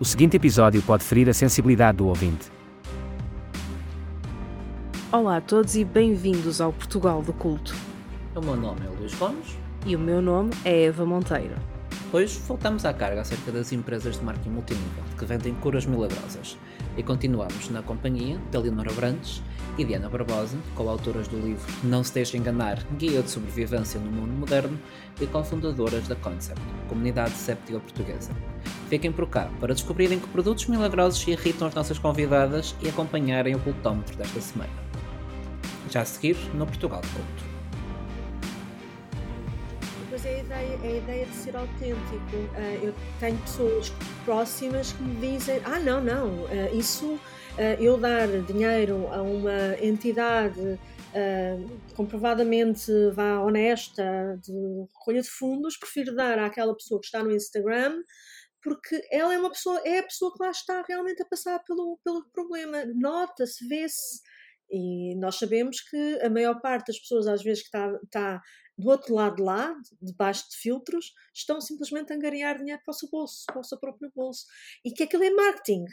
O seguinte episódio pode ferir a sensibilidade do ouvinte. Olá a todos e bem-vindos ao Portugal do Culto. O meu nome é Luís Gomes. E o meu nome é Eva Monteiro. Hoje voltamos à carga acerca das empresas de marketing multinível que vendem curas milagrosas e continuamos na companhia de Leonora Brandes e Diana Barbosa, coautoras do livro Não se deixe enganar, Guia de Sobrevivência no Mundo Moderno e cofundadoras da Concept, comunidade séptica portuguesa. Fiquem por cá para descobrirem que produtos milagrosos irritam as nossas convidadas e acompanharem o pultómetro desta semana. Já a seguir, no Portugal Culto mas é a ideia, é a ideia de ser autêntico. Uh, eu tenho pessoas próximas que me dizem: ah, não, não, uh, isso, eu dar dinheiro a uma entidade comprovadamente vá honesta de recolha de fundos, prefiro dar àquela pessoa que está no Instagram. Porque ela é uma pessoa, é a pessoa que lá está realmente a passar pelo, pelo problema. Nota-se, vê-se, e nós sabemos que a maior parte das pessoas, às vezes, que está, está do outro lado lá, debaixo de filtros, estão simplesmente a angariar dinheiro para o seu bolso, para o seu próprio bolso. E que aquilo é marketing.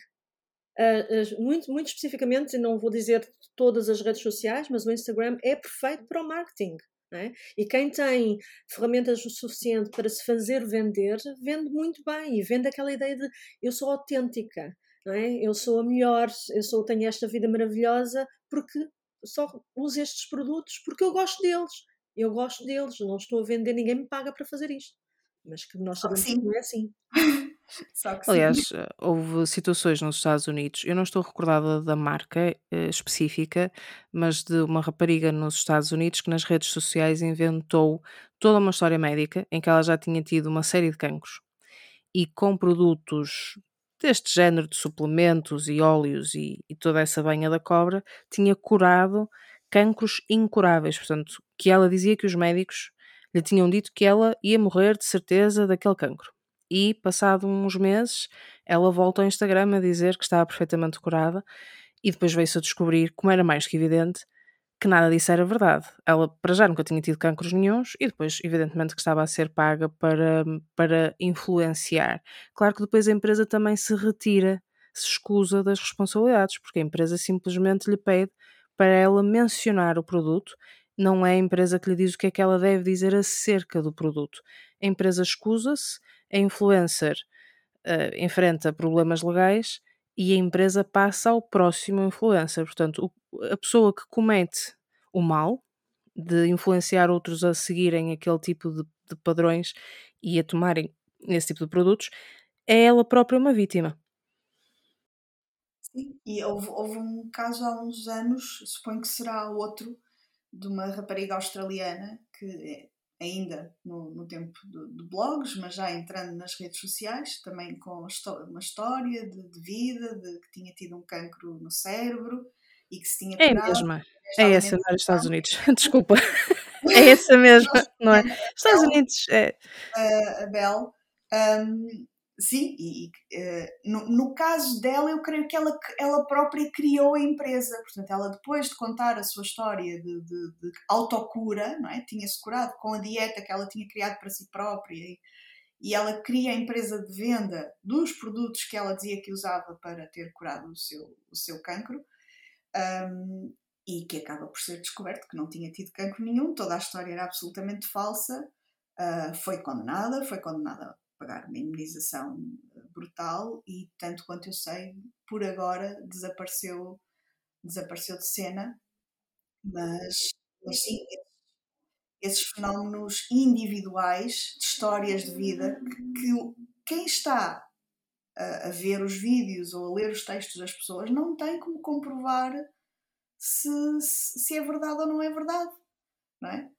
Uh, uh, muito, muito especificamente, não vou dizer todas as redes sociais, mas o Instagram é perfeito para o marketing. É? E quem tem ferramentas o suficiente para se fazer vender, vende muito bem e vende aquela ideia de eu sou autêntica, é? eu sou a melhor, eu sou, tenho esta vida maravilhosa porque só uso estes produtos porque eu gosto deles eu gosto deles, não estou a vender, ninguém me paga para fazer isto. Mas que nós sabemos que não é assim. Aliás, sim. Eh, houve situações nos Estados Unidos, eu não estou recordada da marca eh, específica, mas de uma rapariga nos Estados Unidos que nas redes sociais inventou toda uma história médica em que ela já tinha tido uma série de cancros e com produtos deste género de suplementos e óleos e, e toda essa banha da cobra tinha curado cancros incuráveis, portanto, que ela dizia que os médicos lhe tinham dito que ela ia morrer de certeza daquele cancro. E, passado uns meses, ela volta ao Instagram a dizer que estava perfeitamente curada e depois veio-se a descobrir, como era mais que evidente, que nada disso era verdade. Ela, para já, nunca tinha tido cancros nenhums e depois, evidentemente, que estava a ser paga para, para influenciar. Claro que depois a empresa também se retira, se escusa das responsabilidades, porque a empresa simplesmente lhe pede para ela mencionar o produto. Não é a empresa que lhe diz o que é que ela deve dizer acerca do produto. A empresa escusa-se, a influencer uh, enfrenta problemas legais e a empresa passa ao próximo influencer. Portanto, o, a pessoa que comete o mal de influenciar outros a seguirem aquele tipo de, de padrões e a tomarem esse tipo de produtos é ela própria uma vítima. Sim, e houve, houve um caso há uns anos, suponho que será outro, de uma rapariga australiana que é ainda no, no tempo de, de, blogs, mas já entrando nas redes sociais, também com uma história de, de, vida, de que tinha tido um cancro no cérebro e que se tinha É a mesma, é essa nos Estados Unidos, desculpa, é essa mesma, não é? Estados Unidos, é. A Bel, um, Sim, e, uh, no, no, caso dela, eu creio que ela, ela própria criou a empresa. Portanto, ela depois de contar a sua história de, de, de autocura, não é? tinha-se curado com a dieta que ela tinha criado para si própria e, e, ela cria a empresa de venda dos produtos que ela dizia que usava para ter curado o seu, o seu cancro. Um, e que acaba por ser descoberto que não tinha tido cancro nenhum, toda a história era absolutamente falsa, uh, foi condenada, foi condenada pagar uma indemnização eh, brutal e, tanto quanto eu sei, por agora desapareceu, desapareceu de cena, mas, mas sim, esses fenómenos individuais de histórias de vida que, que quem está a, a, ver os vídeos ou a ler os textos das pessoas não tem como comprovar se, se é verdade ou não é verdade, não é?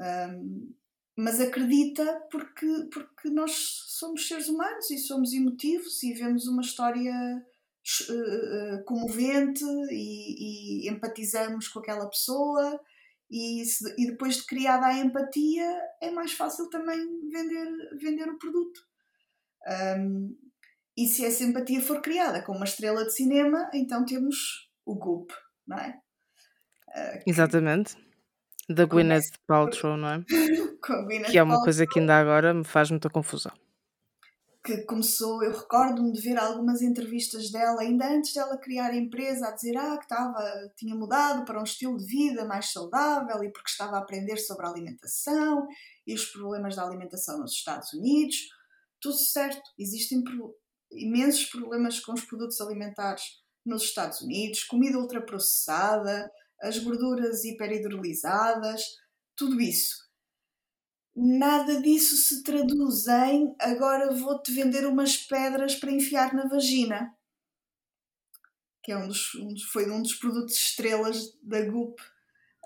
Um, mas acredita porque, porque nós somos seres humanos e somos emotivos e vemos uma história uh, comovente e, e, empatizamos com aquela pessoa e, se, e depois de criada a empatia é mais fácil também vender, vender o produto. Um, e se essa empatia for criada com uma estrela de cinema, então temos o Goop, não é? Uh, Exatamente da Gwyneth Paltrow, não é? que é uma coisa que ainda agora me faz muita confusão. que começou, eu recordo-me de ver algumas entrevistas dela, ainda antes dela criar a empresa, a dizer ah, que estava, tinha mudado para um estilo de vida mais saudável e porque estava a aprender sobre a alimentação e os problemas da alimentação nos Estados Unidos. Tudo certo, existem imensos problemas com os produtos alimentares nos Estados Unidos, comida ultraprocessada, as gorduras hiperhidrolisadas, tudo isso nada disso se traduz em agora vou-te vender umas pedras para enfiar na vagina. Que é um dos, um dos, foi um dos produtos estrelas da Goop.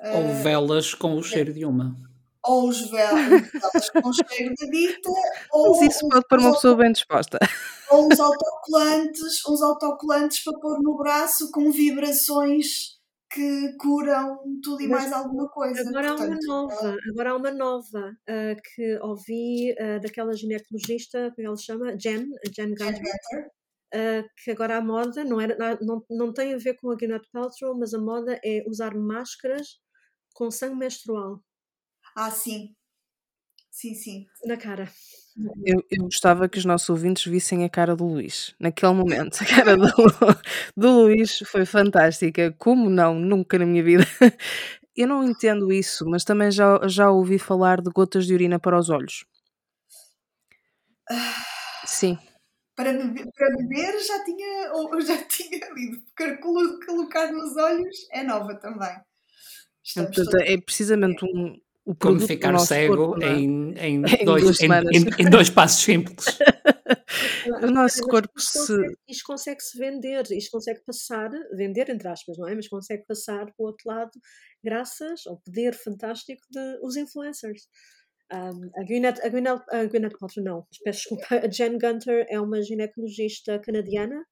Ou uh, velas com o cheiro de uma. Ou os velas, com o cheiro de dita. Ou Mas isso pode pôr uma pessoa bem disposta. Ou uns autocolantes, uns autocolantes para pôr no braço com vibrações que curam tudo e Mas mais alguma coisa. Agora Portanto, há uma nova, agora há uma nova uh, que ouvi uh, daquela ginecologista, como ela se chama? Jen, Jen Gunter. Uh, que agora a moda não, era, não, não tem a ver com a Gwyneth Paltrow, mas a moda é usar máscaras com sangue menstrual. Ah, sim. Sim, sim. Na cara. Eu, eu gostava que os nossos ouvintes vissem a cara do Luís. Naquele momento, a cara do, do Luís foi fantástica. Como não? Nunca na minha vida. Eu não entendo isso, mas também já, já ouvi falar de gotas de urina para os olhos. Sim. Para beber, para beber já tinha, ou já tinha lido, porque colocar nos olhos é nova também. Portanto, é precisamente um, o Como ficar cego corpo, é? em, em, em, dois, em, em, dois passos simples. o nosso corpo isto se. Consegue, isto consegue-se vender, isto consegue passar, vender entre aspas, não é? Mas consegue passar para o outro lado graças ao poder fantástico dos influencers. Um, a Gwyneth, a Gwyneth, a Gwyneth Paltrow, não, peço desculpa, a Jen Gunter é uma ginecologista canadiana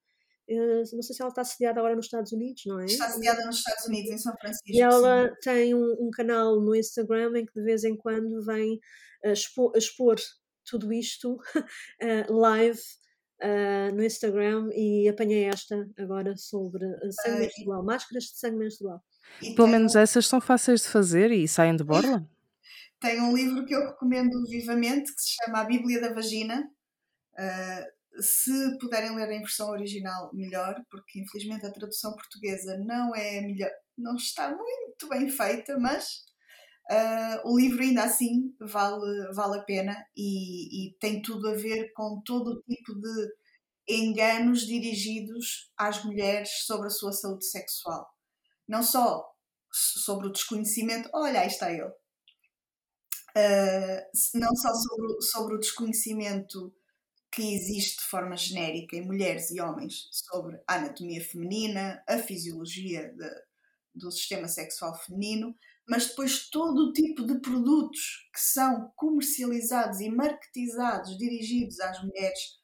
não sei se ela está sediada agora nos Estados Unidos, não é? Está sediada nos Estados Unidos, em São Francisco. E ela sim. tem um, um, canal no Instagram em que de vez em quando vem uh, expor, expor, tudo isto uh, live no Instagram e apanhei esta agora sobre sangue menstrual, máscaras de sangue menstrual. E Pelo menos essas são fáceis de fazer e saem de borla. Tem um livro que eu recomendo vivamente que se chama A Bíblia da Vagina. Uh, se puderem ler em versão original, melhor, porque infelizmente a tradução portuguesa não é melhor, não está muito bem feita, mas uh, o livro ainda assim vale, vale a pena e, e, tem tudo a ver com todo o tipo de enganos dirigidos às mulheres sobre a sua saúde sexual. Não só sobre o desconhecimento, olha, aí está ele. Uh, não só sobre, sobre o desconhecimento que existe de forma genérica em mulheres e homens sobre a anatomia feminina, a fisiologia de, do sistema sexual feminino, mas depois todo o tipo de produtos que são comercializados e marketizados, dirigidos às mulheres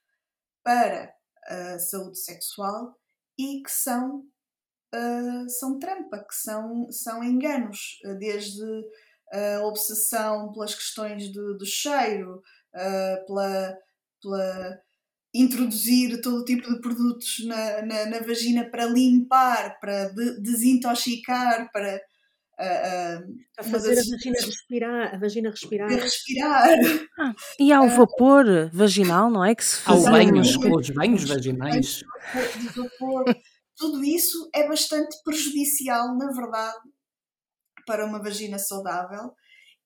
para a saúde sexual e que são, uh, são trampa, que são, são enganos, desde a obsessão pelas questões do, do cheiro, uh, pela pela introduzir todo tipo de produtos na, na, na vagina para limpar, para de, desintoxicar, para uh, uh, fazer das... a vagina respirar, a vagina respirar. respirar. Ah, e há o vapor vaginal, não é? Que se faz. Há banhos, os banhos vaginais. vapor. Tudo isso é bastante prejudicial, na verdade, para uma vagina saudável.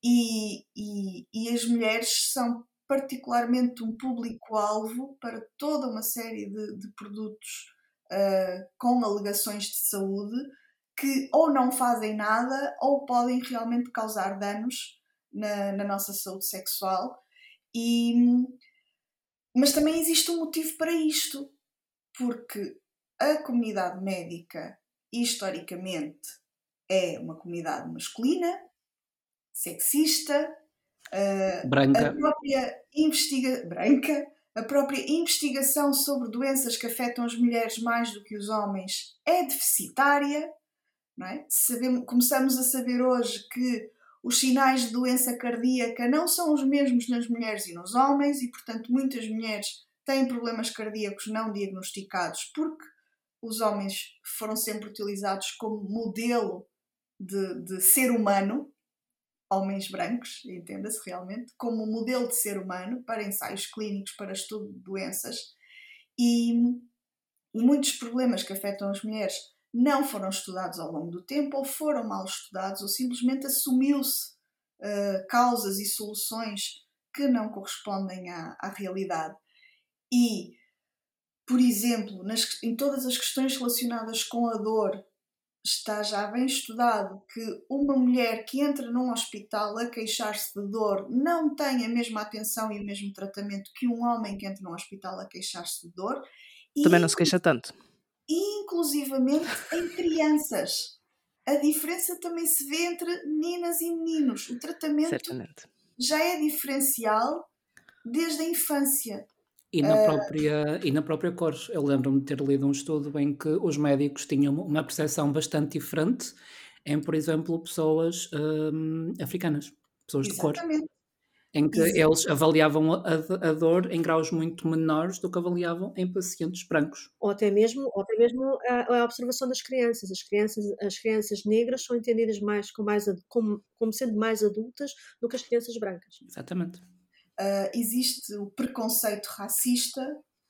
E, e, e as mulheres são particularmente um público-alvo para toda uma série de, de produtos uh, com alegações de saúde que ou não fazem nada ou podem realmente causar danos na, na nossa saúde sexual. E, mas também existe um motivo para isto, porque a comunidade médica, historicamente, é uma comunidade masculina, sexista, Uh, branca. A própria, investiga branca, a própria investigação sobre doenças que afetam as mulheres mais do que os homens é deficitária. Não é? Sabemos, começamos a saber hoje que os sinais de doença cardíaca não são os mesmos nas mulheres e nos homens, e portanto muitas mulheres têm problemas cardíacos não diagnosticados porque os homens foram sempre utilizados como modelo de, de ser humano homens brancos, entenda-se realmente, como modelo de ser humano para ensaios clínicos, para estudo de doenças. E, e muitos problemas que afetam as mulheres não foram estudados ao longo do tempo, ou foram mal estudados, ou simplesmente assumiu-se uh, causas e soluções que não correspondem à, à realidade. E, por exemplo, nas, em todas as questões relacionadas com a dor, está já bem estudado que uma mulher que entra num hospital a queixar-se de dor não tem a mesma atenção e o mesmo tratamento que um homem que entra num hospital a queixar-se de dor. Também e, não se queixa tanto. Inclusivamente em crianças. A diferença também se vê entre meninas e meninos. O tratamento Certamente. já é diferencial desde a infância. E na, própria, e na própria cor. Eu lembro-me de ter lido um estudo em que os médicos tinham uma percepção bastante diferente em, por exemplo, pessoas um, africanas, pessoas exatamente. de cor. Em que Exatamente. eles avaliavam a, a, dor em graus muito menores do que avaliavam em pacientes brancos. Ou até mesmo, ou até mesmo a, a observação das crianças. As crianças, as crianças negras são entendidas mais, com mais como, como sendo mais adultas do que as crianças brancas. Exatamente uh, existe o preconceito racista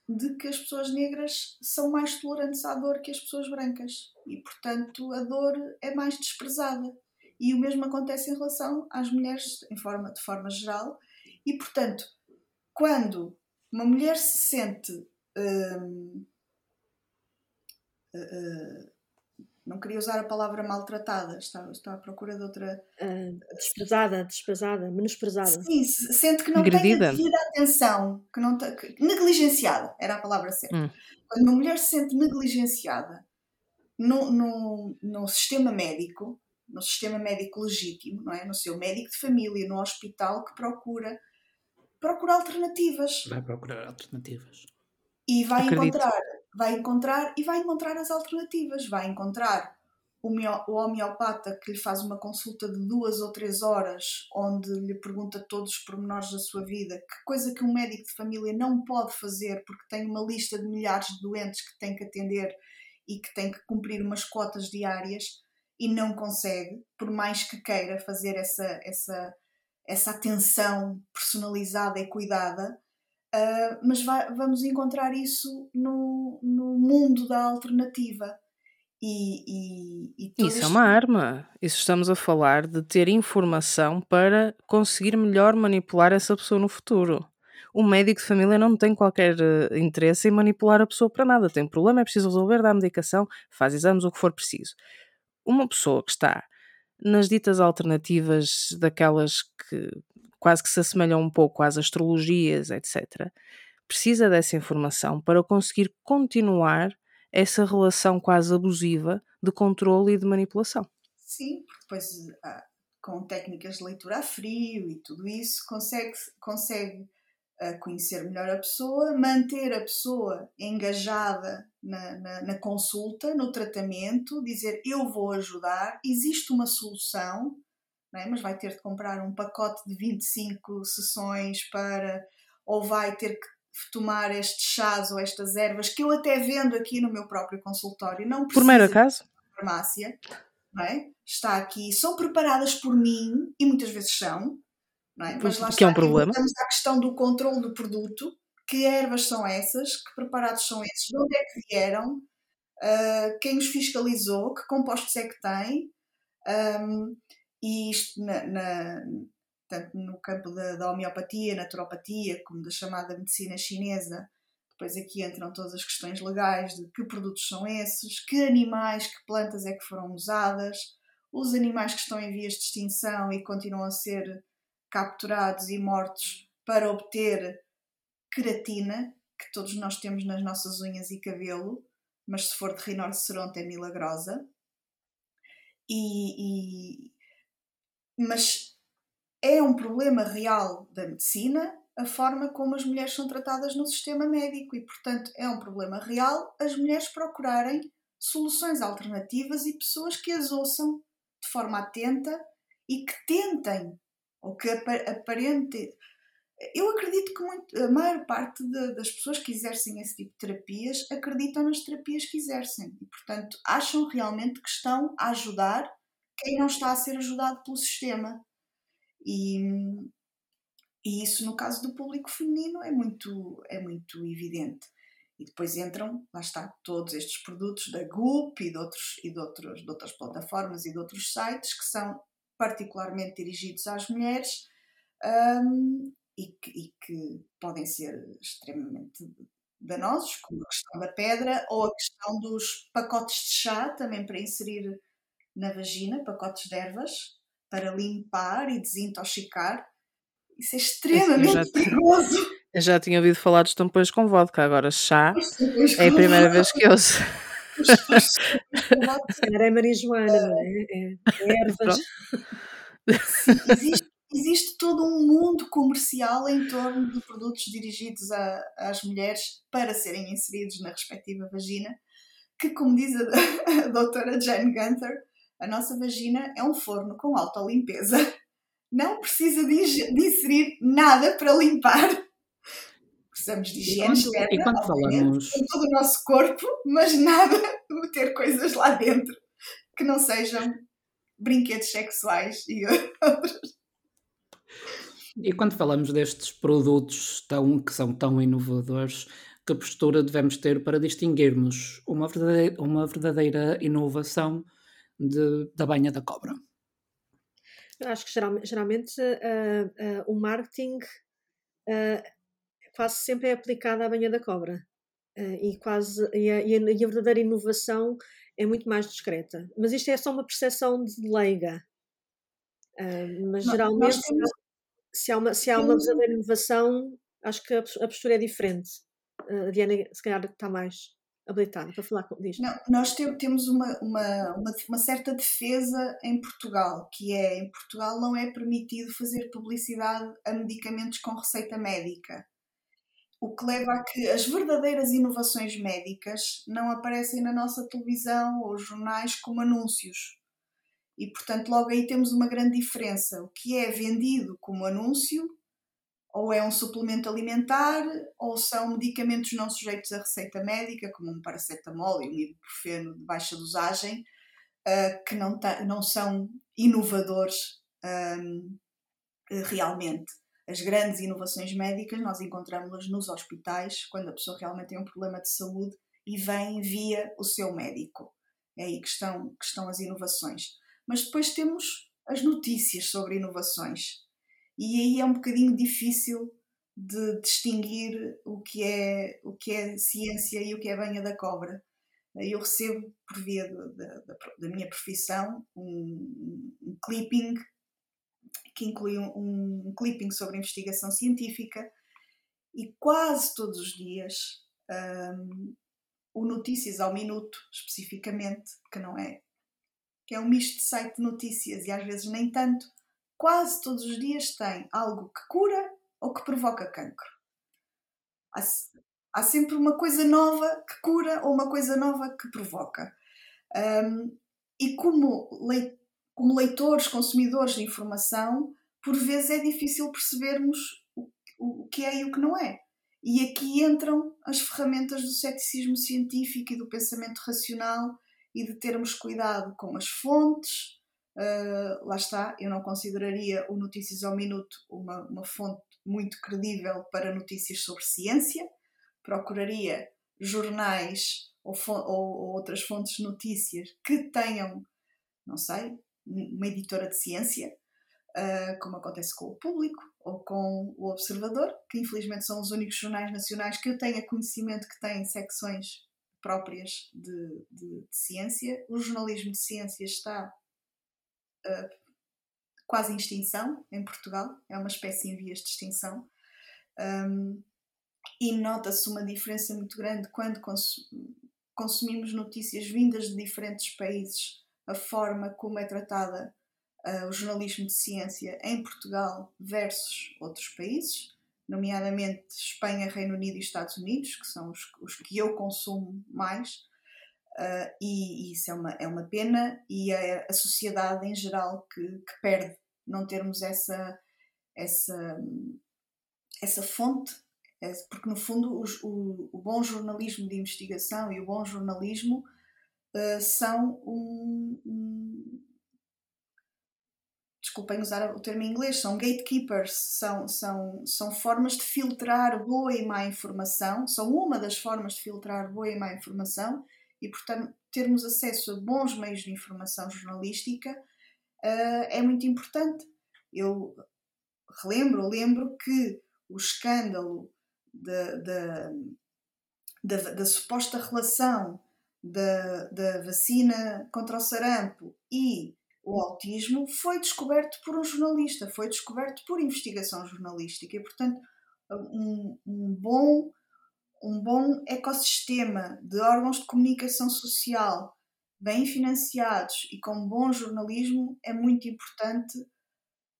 de que as pessoas negras são mais tolerantes à dor que as pessoas brancas e, portanto, a dor é mais desprezada. E o mesmo acontece em relação às mulheres em forma, de forma geral. E, portanto, quando uma mulher se sente uh, uh, não queria usar a palavra maltratada, está, está à procura de outra. Uh, desprezada, desprezada, menosprezada. Sim, sente que não Agredida. tem a devida atenção, que não que, negligenciada, era a palavra certa. Hum. Quando uma mulher se sente negligenciada no, no, no sistema médico, no sistema médico legítimo, não é? no seu médico de família, no hospital, que procura, procura alternativas. Vai procurar alternativas. E vai Acredito. encontrar vai encontrar e vai encontrar as alternativas, vai encontrar o, homeopata que lhe faz uma consulta de duas ou três horas, onde lhe pergunta todos os pormenores da sua vida, que coisa que um médico de família não pode fazer porque tem uma lista de milhares de doentes que tem que atender e que tem que cumprir umas cotas diárias e não consegue, por mais que queira fazer essa, essa, essa atenção personalizada e cuidada, Uh, mas vai, vamos encontrar isso no, no mundo da alternativa. E, e, e Isso este... é uma arma. Isso estamos a falar de ter informação para conseguir melhor manipular essa pessoa no futuro. O médico de família não tem qualquer uh, interesse em manipular a pessoa para nada. Tem problema, é preciso resolver, dá medicação, faz exames, o que for preciso. Uma pessoa que está nas ditas alternativas daquelas que quase que se assemelham um pouco às astrologias, etc., precisa dessa informação para conseguir continuar essa relação quase abusiva de controle e de manipulação. Sim, depois ah, com técnicas de leitura a frio e tudo isso consegue, consegue ah, conhecer melhor a pessoa, manter a pessoa engajada na, na, na consulta, no tratamento, dizer eu vou ajudar, existe uma solução, é? mas vai ter de comprar um pacote de 25 sessões para, ou vai ter que tomar estes chás ou estas ervas que eu até vendo aqui no meu próprio consultório, não Por mero acaso? farmácia, é? está aqui, são preparadas por mim e muitas vezes são, é? mas lá que está, é um problema. Estamos à questão do controle do produto, que ervas são essas, que preparados são esses, de onde é que vieram, uh, quem os fiscalizou, que compostos é que têm. Um, e isto na, na, tanto no campo da, da homeopatia, naturopatia, como da chamada medicina chinesa. Depois aqui entram todas as questões legais de que produtos são esses, que animais, que plantas é que foram usadas, os animais que estão em vias de extinção e continuam a ser capturados e mortos para obter queratina, que todos nós temos nas nossas unhas e cabelo, mas se for de rinoceronte é milagrosa. E, e, mas é um problema real da medicina a forma como as mulheres são tratadas no sistema médico e, portanto, é um problema real as mulheres procurarem soluções alternativas e pessoas que as ouçam de forma atenta e que tentem, ou que aparentem. Eu acredito que muito, a maior parte de, das pessoas que exercem esse tipo de terapias acreditam nas terapias que exercem e, portanto, acham realmente que estão a ajudar quem não está a ser ajudado pelo sistema. E, e isso no caso do público feminino é muito, é muito evidente. E depois entram, lá está, todos estes produtos da Goop e de, outros, e de, outros, de outras plataformas e de outros sites que são particularmente dirigidos às mulheres um, e, que, e, que, podem ser extremamente danosos, como a questão da pedra ou a questão dos pacotes de chá, também para inserir na vagina, pacotes de ervas, para limpar e desintoxicar. Isso é extremamente perigoso. Eu já tinha ouvido falar dos tampões com vodka, agora chá é a primeira vez que eu ouço. é Maria Joana, não é? é, é ervas. existe, existe, todo um mundo comercial em torno de produtos dirigidos a, às mulheres para serem inseridos na respectiva vagina, que, como diz a, a doutora Jane Gunther, a nossa vagina é um forno com autolimpeza. Não precisa de, inserir nada para limpar precisamos de higiene externa, e quando falamos... em todo o nosso corpo, mas nada de meter coisas lá dentro que não sejam brinquedos sexuais e outros. E quando falamos destes produtos tão, que são tão inovadores, que postura devemos ter para distinguirmos uma verdadeira, uma verdadeira inovação de, da banha da cobra? Eu acho que geralmente, geralmente uh, uh, o marketing uh, quase sempre é aplicada à banha da cobra. Uh, e, quase, e a, e, a, verdadeira inovação é muito mais discreta. Mas isto é só uma percepção de leiga. Mas geralmente, temos... se, há uma, se há uma verdadeira inovação, acho que a, postura é diferente. A Diana, se calhar, está mais habilitada para falar disto. Não, nós temos uma, uma, uma, uma, certa defesa em Portugal, que é em Portugal não é permitido fazer publicidade a medicamentos com receita médica o que leva a que as verdadeiras inovações médicas não aparecem na nossa televisão ou jornais como anúncios. E, portanto, logo aí temos uma grande diferença. O que é vendido como anúncio, ou é um suplemento alimentar, ou são medicamentos não sujeitos à receita médica, como um paracetamol e um ibuprofeno de baixa dosagem, uh, que não, não são inovadores um, realmente as grandes inovações médicas nós encontramos-las nos hospitais, quando a pessoa realmente tem um problema de saúde e vem via o seu médico. É aí que estão, que estão as inovações. Mas depois temos as notícias sobre inovações. E aí é um bocadinho difícil de distinguir o que é, o que é ciência e o que é banha da cobra. Eu recebo, por via da, da, da minha profissão, um, um clipping que inclui um, um clipping sobre investigação científica e quase todos os dias um, o Notícias ao Minuto, especificamente, que não é, que é um misto de site de notícias e às vezes nem tanto, quase todos os dias tem algo que cura ou que provoca cancro. Há, há sempre uma coisa nova que cura ou uma coisa nova que provoca. Um, e como como leitores, consumidores de informação, por vezes é difícil percebermos o, o que é e o que não é. E aqui entram as ferramentas do ceticismo científico e do pensamento racional e de termos cuidado com as fontes. Uh, lá está, eu não consideraria o Notícias ao Minuto uma, uma fonte muito credível para notícias sobre ciência. Procuraria jornais ou, ou, ou outras fontes de notícias que tenham, não sei, uma editora de ciência, uh, como acontece com o Público ou com o Observador, que infelizmente são os únicos jornais nacionais que eu tenha conhecimento que têm secções próprias de, de, de ciência. O jornalismo de ciência está quase em extinção em Portugal, é uma espécie em vias de extinção. Um, e nota-se uma diferença muito grande quando consumimos notícias vindas de diferentes países a forma como é tratada uh, o jornalismo de ciência em Portugal versus outros países, nomeadamente Espanha, Reino Unido e Estados Unidos, que são os, os que eu consumo mais, uh, e, e, isso é uma, é uma pena, e é a sociedade em geral que, que perde não termos essa, essa, essa fonte, porque no fundo os, o, o bom jornalismo de investigação e o bom jornalismo uh, são um, um, desculpem usar o termo em inglês, são gatekeepers, são, são, são formas de filtrar boa e má informação, são uma das formas de filtrar boa e má informação e, portanto, termos acesso a bons meios de informação jornalística uh, é muito importante. Eu relembro, lembro que o escândalo da, da, da, da suposta relação da, da vacina contra o sarampo e o autismo foi descoberto por um jornalista, foi descoberto por investigação jornalística e, portanto, um, um, bom, um bom ecossistema de órgãos de comunicação social bem financiados e com bom jornalismo é muito importante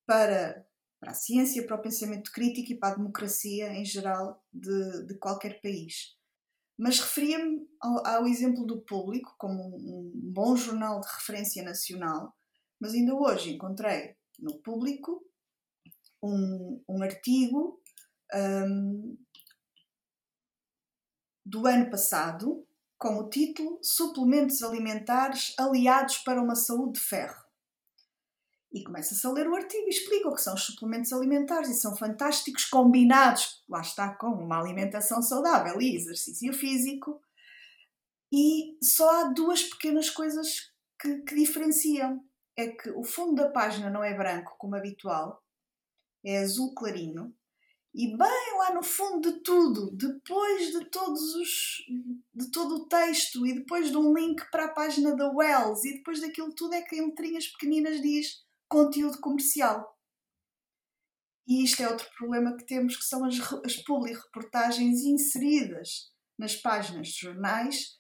para, para a ciência, para o pensamento crítico e para a democracia em geral de, de qualquer país. Mas referia-me ao, ao, exemplo do público como um bom jornal de referência nacional mas ainda hoje encontrei no público um, um artigo um, do ano passado com o título Suplementos Alimentares Aliados para uma Saúde de Ferro. E começa-se a ler o artigo e explica o que são os suplementos alimentares e são fantásticos combinados, lá está, com uma alimentação saudável e exercício físico. E só há duas pequenas coisas que, que diferenciam é que o fundo da página não é branco como habitual, é azul clarinho, e bem lá no fundo de tudo, depois de todos os de todo o texto e depois de um link para a página da Wells e depois daquilo tudo é que em letrinhas pequeninas diz conteúdo comercial. E isto é outro problema que temos, que são as, as publi-reportagens inseridas nas páginas de jornais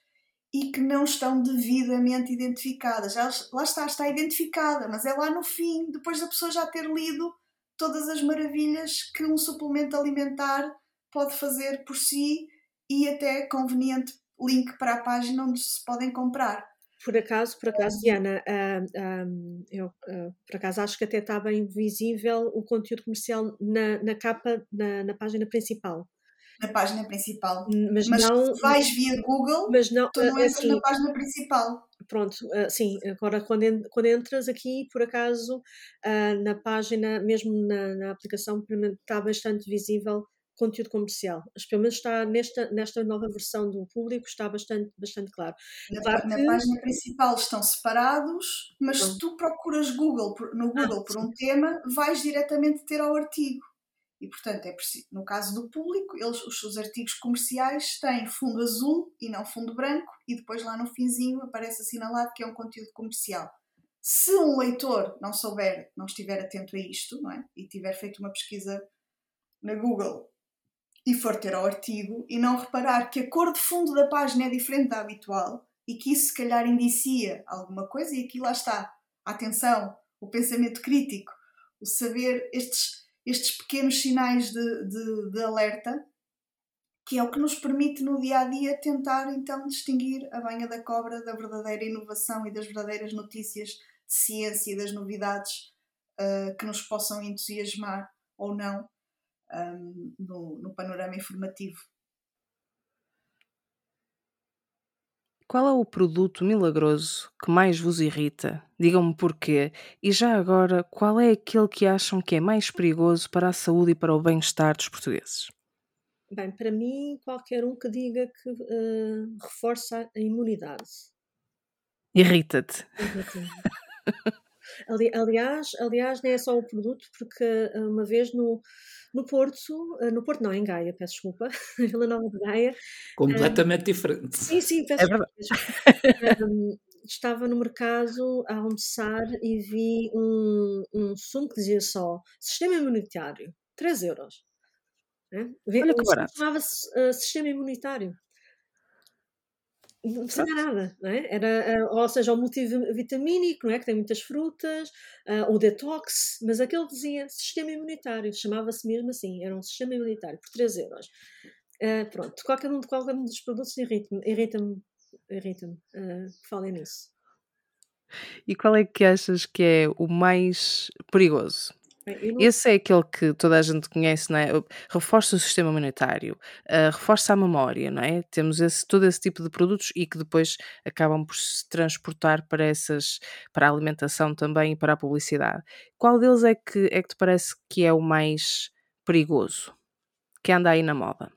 e que não estão devidamente identificadas. Já, lá está, está identificada, mas é lá no fim, depois da pessoa já ter lido todas as maravilhas que um suplemento alimentar pode fazer por si e até conveniente link para a página onde se podem comprar. Por acaso, por acaso, Diana, uh, uh, eu uh, por acaso acho que até está bem visível o conteúdo comercial na, na capa, na, na página principal na página principal. Mas, mas não, vais via Google, mas não, tu não entras assim, na página principal. Pronto, uh, sim, agora quando, en quando entras aqui, por acaso, uh, na página, mesmo na, na aplicação, está bastante visível conteúdo comercial. Mas pelo menos está nesta, nesta nova versão do público, está bastante, bastante claro. Na, claro na que... página principal estão separados, mas se tu procuras Google, no ah, Google ah, por um tema, vais diretamente ter ao artigo. E, portanto, é no caso do público, eles, os seus artigos comerciais têm fundo azul e não fundo branco, e depois lá no finzinho aparece assinalado que é um conteúdo comercial. Se um leitor não souber, não estiver atento a isto, não é? e tiver feito uma pesquisa na Google e for ter ao artigo e não reparar que a cor de fundo da página é diferente da habitual e que isso se calhar indicia alguma coisa, e aqui lá está a atenção, o pensamento crítico, o saber estes estes pequenos sinais de, de, de alerta, que é o que nos permite no dia a dia tentar então distinguir a banha da cobra da verdadeira inovação e das verdadeiras notícias de ciência e das novidades uh, que nos possam entusiasmar ou não um, no, no panorama informativo. Qual é o produto milagroso que mais vos irrita? Digam-me porquê. E já agora, qual é aquele que acham que é mais perigoso para a saúde e para o bem-estar dos portugueses? Bem, para mim, qualquer um que diga que uh, reforça a imunidade. Irrita-te. Ali, aliás, aliás, não é só o produto, porque eh, uma vez no, no Porto, eh, no Porto não, em Gaia, peço desculpa, Vila Nova de Gaia. Completamente um, diferente. Sim, sim, peço é desculpa. Um, estava no mercado a almoçar e vi um, um sumo que dizia só Sistema Imunitário, 3 euros. Né? Olha que barato. Chamava-se uh, Sistema Imunitário não precisa nada, não é? Era, uh, ou seja, o multivitamínico, não é? Que tem muitas frutas, uh, o detox, mas aquele dizia sistema imunitário, chamava-se mesmo assim, era um sistema imunitário, por 3 euros. Uh, pronto, qualquer um, qualquer um dos produtos irrita-me, irrita-me, irrita-me, uh, falem nisso. E qual é que achas que é o mais perigoso? Esse é aquele que toda a gente conhece, não é? Reforça o sistema imunitário, uh, reforça a memória, não é? Temos esse, todo esse tipo de produtos e que depois acabam por se transportar para essas, para a alimentação também e para a publicidade. Qual deles é que é que te parece que é o mais perigoso? Que anda aí na moda?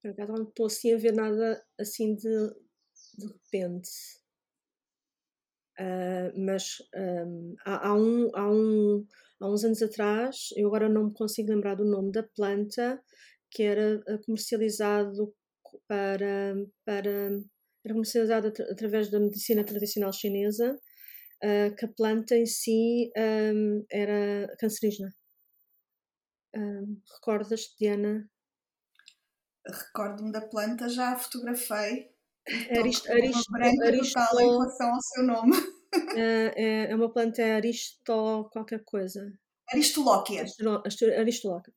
Por acaso não estou assim a ver nada assim de, de repente. Uh, mas um, há, há, um, há, um, há uns anos atrás, eu agora não me consigo lembrar do nome da planta, que era ah, comercializado para, para era comercializado através da medicina tradicional chinesa, uh, que a planta em si um, era cancerígena. Um, Recordas, Diana? Recordo-me da planta, já a fotografei Aristo, Aristo, Aristo, em relação ao seu nome. É, é uma planta Aristo qualquer coisa. Aristolóquia. Aristolóquia.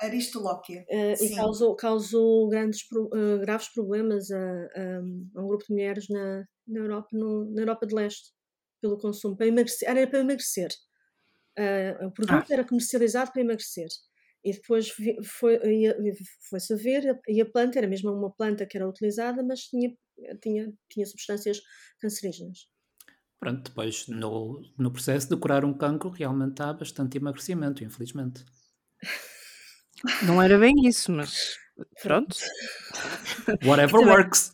Aristolóquia. Uh, e causou, causou grandes, uh, graves problemas a, a, a, um grupo de mulheres na, na, Europa, no, na Europa de Leste pelo consumo. Para emagrecer, era para emagrecer. Uh, o produto ah. era comercializado para emagrecer. E depois foi-se foi a ver, e a planta era mesmo uma planta que era utilizada, mas tinha, tinha, tinha substâncias cancerígenas. Pronto, depois no, no processo de curar um cancro realmente há bastante emagrecimento, infelizmente. Não era bem isso, mas pronto. Whatever works.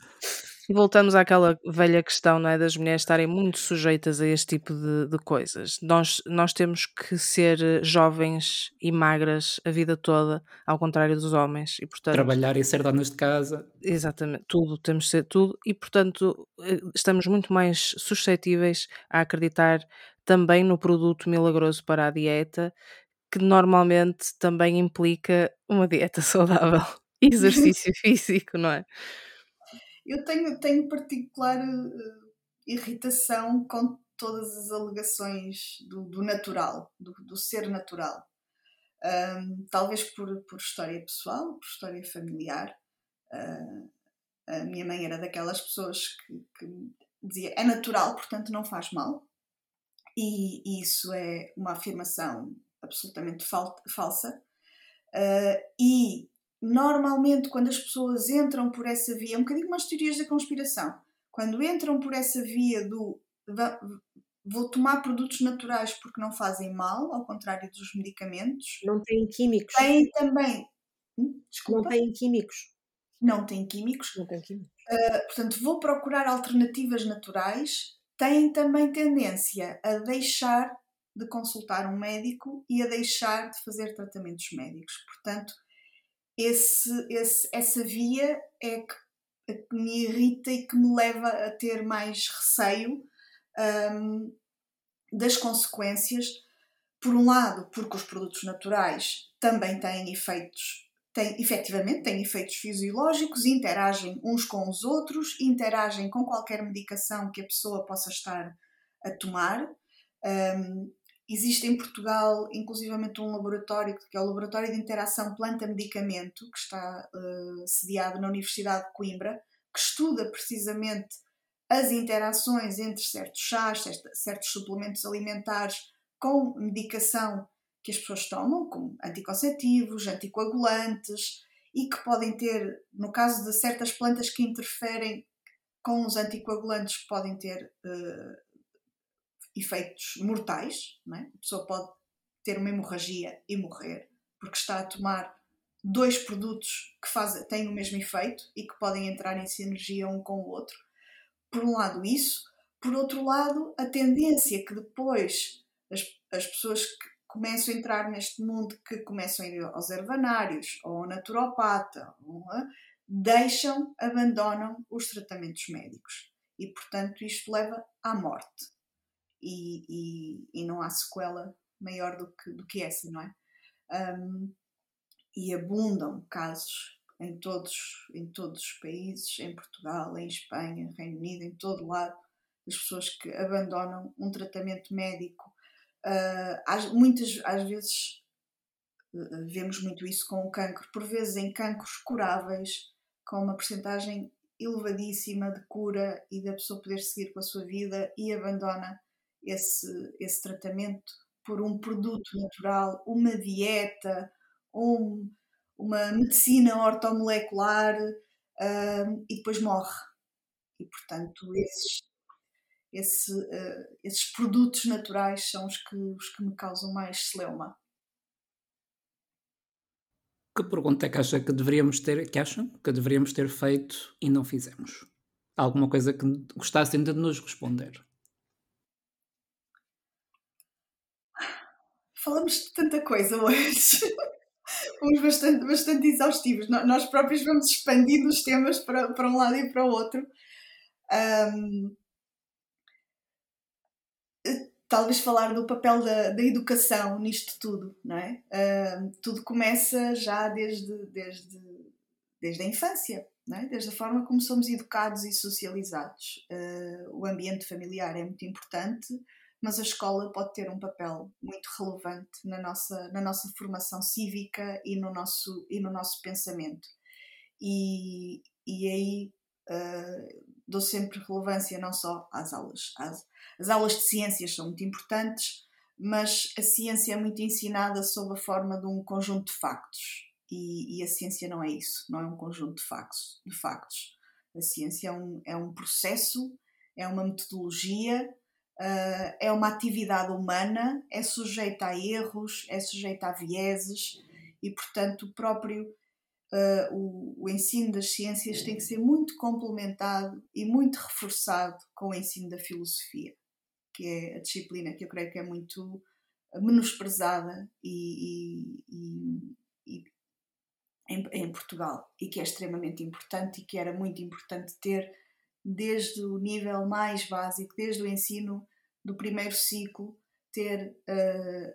E voltamos àquela velha questão não é, das mulheres estarem muito sujeitas a este tipo de, de coisas. Nós, nós temos que ser eh, jovens e magras a vida toda, ao contrário dos homens. E, portanto, Trabalhar e ser donas de casa. Exatamente, tudo, temos de ser tudo. E, portanto, eh, estamos muito mais suscetíveis a acreditar também no produto milagroso para a dieta, que normalmente também implica uma dieta saudável e exercício físico, não é? Eu tenho, tenho particular uh, irritação com todas as alegações do, do natural, do, do, ser natural. Um, talvez por, por história pessoal, por história familiar. Uh, a minha mãe era daquelas pessoas que, que dizia é natural, portanto não faz mal. E, e isso é uma afirmação absolutamente fal falsa. Uh, e normalmente quando as pessoas entram por essa via, é um bocadinho mais teorias da conspiração, quando entram por essa via do vou tomar produtos naturais porque não fazem mal, ao contrário dos medicamentos. Não têm químicos. Tem também. Hum, desculpa. Não têm químicos. Não têm químicos. Não têm químicos. Uh, portanto, vou procurar alternativas naturais. Têm também tendência a deixar de consultar um médico e a deixar de fazer tratamentos médicos. Portanto, esse, esse, essa via é que, é que, me irrita e que me leva a ter mais receio um, das consequências. Por um lado, porque os produtos naturais também têm efeitos, têm, efetivamente têm efeitos fisiológicos, interagem uns com os outros, interagem com qualquer medicação que a pessoa possa estar a tomar. Um, Existe em Portugal, inclusivamente, um laboratório, que é o Laboratório de Interação Planta-Medicamento, que está uh, sediado na Universidade de Coimbra, que estuda precisamente as interações entre certos chás, certos suplementos alimentares com medicação que as pessoas tomam, como anticonceptivos, anticoagulantes, e que podem ter, no caso de certas plantas que interferem com os anticoagulantes, podem ter uh, efeitos mortais, é? a pessoa pode ter uma hemorragia e morrer porque está a tomar dois produtos que têm o mesmo efeito e que podem entrar em sinergia um com o outro. Por um lado, isso. Por outro lado, a tendência que depois as, as pessoas que começam a entrar neste mundo, que começam a ir aos ervanários ou ao naturopata, ou, deixam, abandonam os tratamentos médicos. E, portanto, isto leva à morte e, e, e não há sequela maior do que, do que essa, não é? Um, e abundam casos em todos, em todos os países, em Portugal, em Espanha, Reino Unido, em todo lado, das pessoas que abandonam um tratamento médico. Uh, às, muitas às vezes uh, vemos muito isso com o cancro, por vezes em cancros curáveis, com uma porcentagem elevadíssima de cura e da pessoa poder seguir com a sua vida e abandona esse, esse tratamento por um produto natural, uma dieta, um, uma medicina ortomolecular uh, e depois morre. E, portanto, esses, esse, uh, esses produtos naturais são os que, os que me causam mais celeuma. Que pergunta é que acha que deveríamos ter, que acham que deveríamos ter feito e não fizemos? Alguma coisa que gostassem de nos responder? Falamos de tanta coisa hoje. Fomos bastante, bastante exaustivos. Nós próprios vamos expandindo os temas para, para um lado e para o outro. Um, talvez falar do papel da, da educação nisto tudo, não é? Um, tudo começa já desde, desde, desde a infância, não é? desde a forma como somos educados e socializados. Uh, o ambiente familiar é muito importante, mas a escola pode ter um papel muito relevante na nossa, na nossa formação cívica e no nosso, e no nosso pensamento. E, e aí uh, dou sempre relevância não só às aulas. Às, as aulas de ciências são muito importantes, mas a ciência é muito ensinada sob a forma de um conjunto de factos. E, e a ciência não é isso, não é um conjunto de factos. De factos. A ciência é um, é um processo, é uma metodologia, uh, é uma atividade humana, é sujeita a erros, é sujeita a vieses e, portanto, o próprio uh, o, o, ensino das ciências tem que ser muito complementado e muito reforçado com o ensino da filosofia, que é a disciplina que eu creio que é muito menosprezada e, e, e, em, em, Portugal e que é extremamente importante e que era muito importante ter desde o nível mais básico, desde o ensino do primeiro ciclo, ter uh,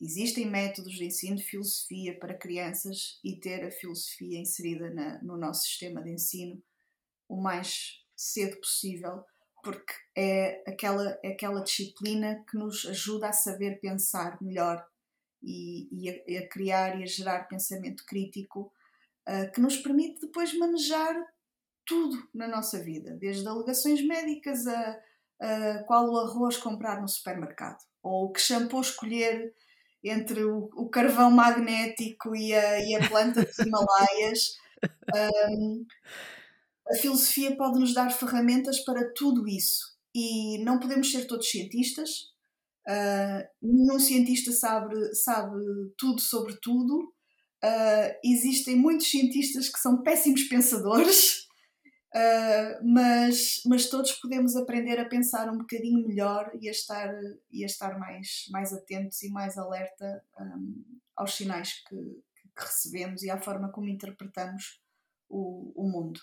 existem métodos de ensino de filosofia para crianças e ter a filosofia inserida na, no nosso sistema de ensino o mais cedo possível, porque é aquela, é aquela disciplina que nos ajuda a saber pensar melhor e, e, a, a, criar e a gerar pensamento crítico uh, que nos permite depois manejar tudo na nossa vida, desde alegações médicas a, a qual o arroz comprar no supermercado ou que shampoo escolher entre o, o carvão magnético e a, e a planta dos Himalaias. Um, a filosofia pode nos dar ferramentas para tudo isso e não podemos ser todos cientistas. Uh, nenhum cientista sabe, sabe tudo sobre tudo. Uh, existem muitos cientistas que são péssimos pensadores Uh, mas, mas todos podemos aprender a pensar um bocadinho melhor e a estar, e a estar mais, mais atentos e mais alerta um, aos sinais que, que, recebemos e à forma como interpretamos o, o mundo.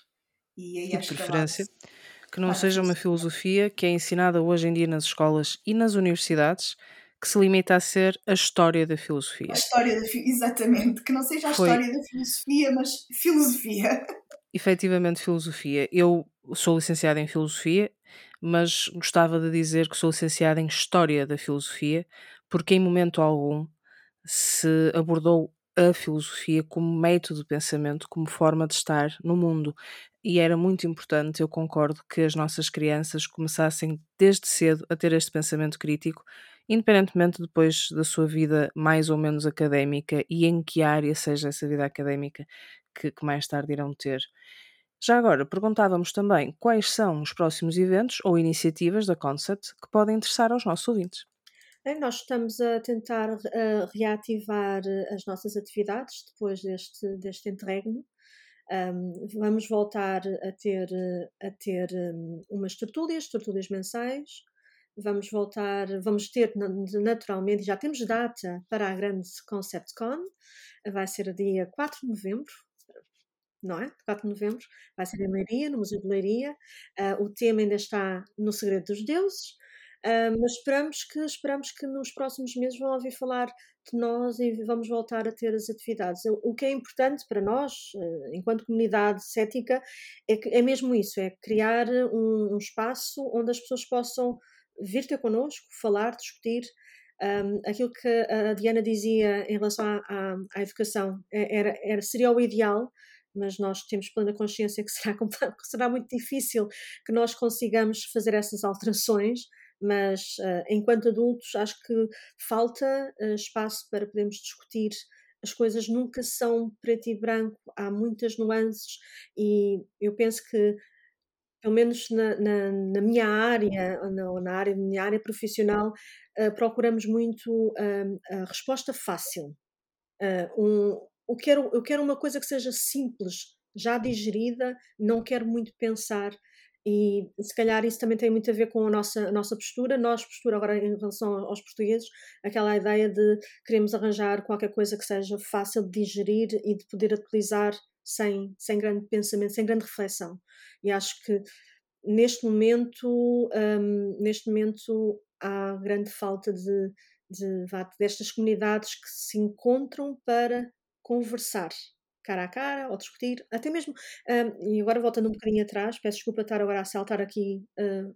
E aí acho preferência que, que não seja uma filosofia que é ensinada hoje em dia nas escolas e nas universidades que se limita a ser a história da filosofia. A história da exatamente, que não seja a Foi... história da filosofia, mas filosofia. efetivamente filosofia. Eu sou licenciada em filosofia, mas gostava de dizer que sou licenciada em História da Filosofia, porque em momento algum se abordou a filosofia como método de pensamento, como forma de estar no mundo. E era muito importante, eu concordo, que as nossas crianças começassem desde cedo a ter este pensamento crítico, independentemente depois da sua vida mais ou menos académica e em que área seja essa vida académica que, que mais tarde irão ter. Já agora, perguntávamos também quais são os próximos eventos ou iniciativas da Concept que podem interessar aos nossos ouvintes. Nós estamos a tentar uh, reativar eh, as nossas atividades depois deste, deste. Um, vamos voltar a ter, a ter um, umas tertúlias, tertúlias mensais. Vamos voltar, vamos ter naturalmente, já temos data para a grande ConceptCon, vai ser dia 4 de novembro, não é? 4 de novembro, vai ser em Leiria, no Museu de Leiria. Uh, o tema ainda está no Segredo dos Deuses, uh, mas esperamos que, esperamos que nos próximos meses vão ouvir falar de nós e vamos voltar a ter as atividades. O que é importante para nós, uh, enquanto comunidade cética, é, que, é mesmo isso, é criar um, um espaço onde as pessoas possam vir ter connosco, falar, discutir, um, aquilo que a Diana dizia em relação à, à, à educação é, era, era, seria o ideal, mas nós temos plena consciência que será, será muito difícil que nós consigamos fazer essas alterações, mas uh, enquanto adultos acho que falta uh, espaço para podermos discutir. As coisas nunca são preto e branco, há muitas nuances e eu penso que pelo menos na, na, na minha área, ou na, na, área, minha área profissional, uh, procuramos muito a resposta fácil. Um, eu, quero, eu quero uma coisa que seja simples, já digerida, não quero muito pensar e se calhar isso também tem muito a ver com a nossa, a nossa postura. Nós, postura agora em relação aos portugueses, aquela ideia de queremos arranjar qualquer coisa que seja fácil de digerir e de poder utilizar sem, sem grande pensamento, sem grande reflexão. E acho que neste momento, um, neste momento há grande falta de, de, destas comunidades que se encontram para conversar cara a cara, ou discutir, até mesmo, um, e agora voltando um bocadinho atrás, peço desculpa estar agora a saltar aqui uh,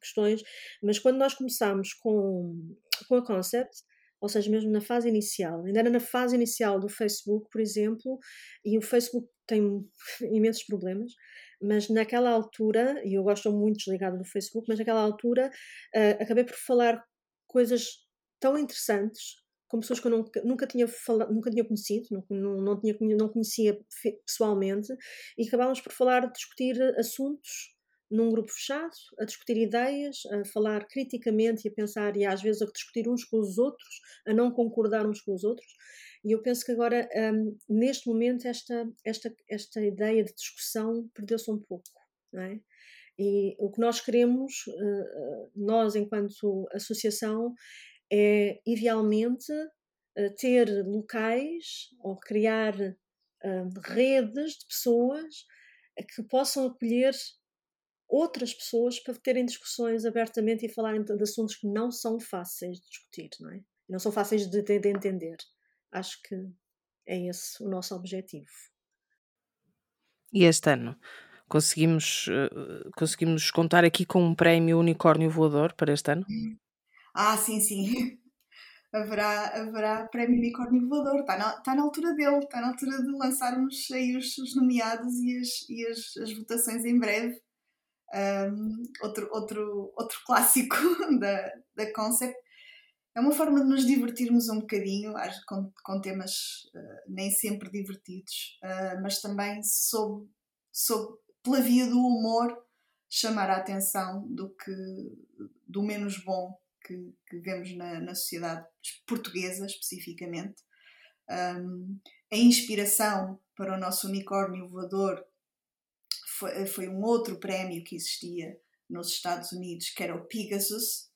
questões, mas quando nós começámos com, com a Concept, ou seja, mesmo na fase inicial, ainda era na fase inicial do Facebook, por exemplo, e o Facebook tem imensos problemas, mas naquela altura, e eu gosto muito desligado do Facebook, mas naquela altura uh, acabei por falar coisas tão interessantes com pessoas que eu nunca, nunca, tinha, falado, nunca tinha conhecido, não, não, tinha, não conhecia pessoalmente, e acabámos por falar, discutir assuntos num grupo fechado, a discutir ideias, a falar criticamente e a pensar, e às vezes a discutir uns com os outros, a não concordar uns com os outros. E eu penso que agora, um, neste momento, esta, esta, esta ideia de discussão perdeu-se um pouco, não é? E o que nós queremos, nós enquanto associação, é idealmente ter locais ou criar redes de pessoas que possam acolher outras pessoas para terem discussões abertamente e falarem de assuntos que não são fáceis de discutir, não é? Não são fáceis de, de, de entender. Acho que é esse o nosso objetivo. E este ano conseguimos, uh, conseguimos contar aqui com um prémio unicórnio voador para este ano? Ah, sim, sim. haverá, haverá prémio unicórnio voador. Está na, está na altura dele, está na altura de lançarmos aí os, os nomeados e, as, e as, as votações em breve. Um, outro, outro, outro clássico da, da Concept. É uma forma de nos divertirmos um bocadinho, com, com temas uh, nem sempre divertidos, uh, mas também sob, sob, pela via do humor, chamar a atenção do, que, do menos bom que, que vemos na, na, sociedade portuguesa, especificamente. Um, a inspiração para o nosso unicórnio voador foi, foi um outro prémio que existia nos Estados Unidos, que era o Pegasus,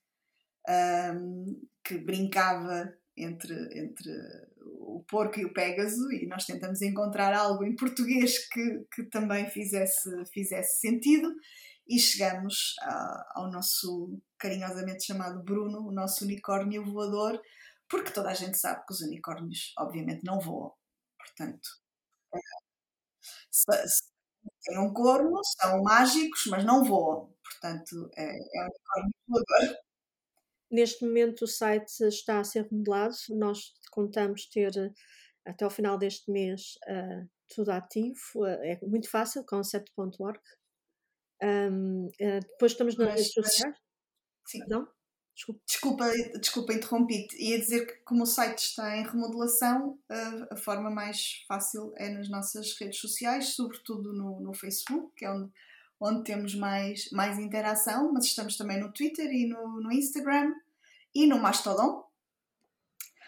um, que brincava entre, entre o porco e o Pégaso, e nós tentamos encontrar algo em português que, que também fizesse, fizesse sentido, e chegamos a, ao nosso carinhosamente chamado Bruno, o nosso unicórnio voador, porque toda a gente sabe que os unicórnios, obviamente, não voam. Portanto, é, têm um corno, são mágicos, mas não voam. Portanto, é, é um unicórnio voador. Neste momento o site está a ser remodelado. Nós contamos ter até ao final deste mês uh, tudo ativo. Uh, é muito fácil, concept.org. Um, uh, eh, depois estamos nas redes sociais. Sim. Não? Desculpa, desculpa, desculpa interrompi-te. Ia dizer que, como o site está em remodelação, a, a, forma mais fácil é nas nossas redes sociais, sobretudo no, no Facebook, que é onde, onde temos mais, mais interação, mas estamos também no Twitter e no, no Instagram e no Mastodon.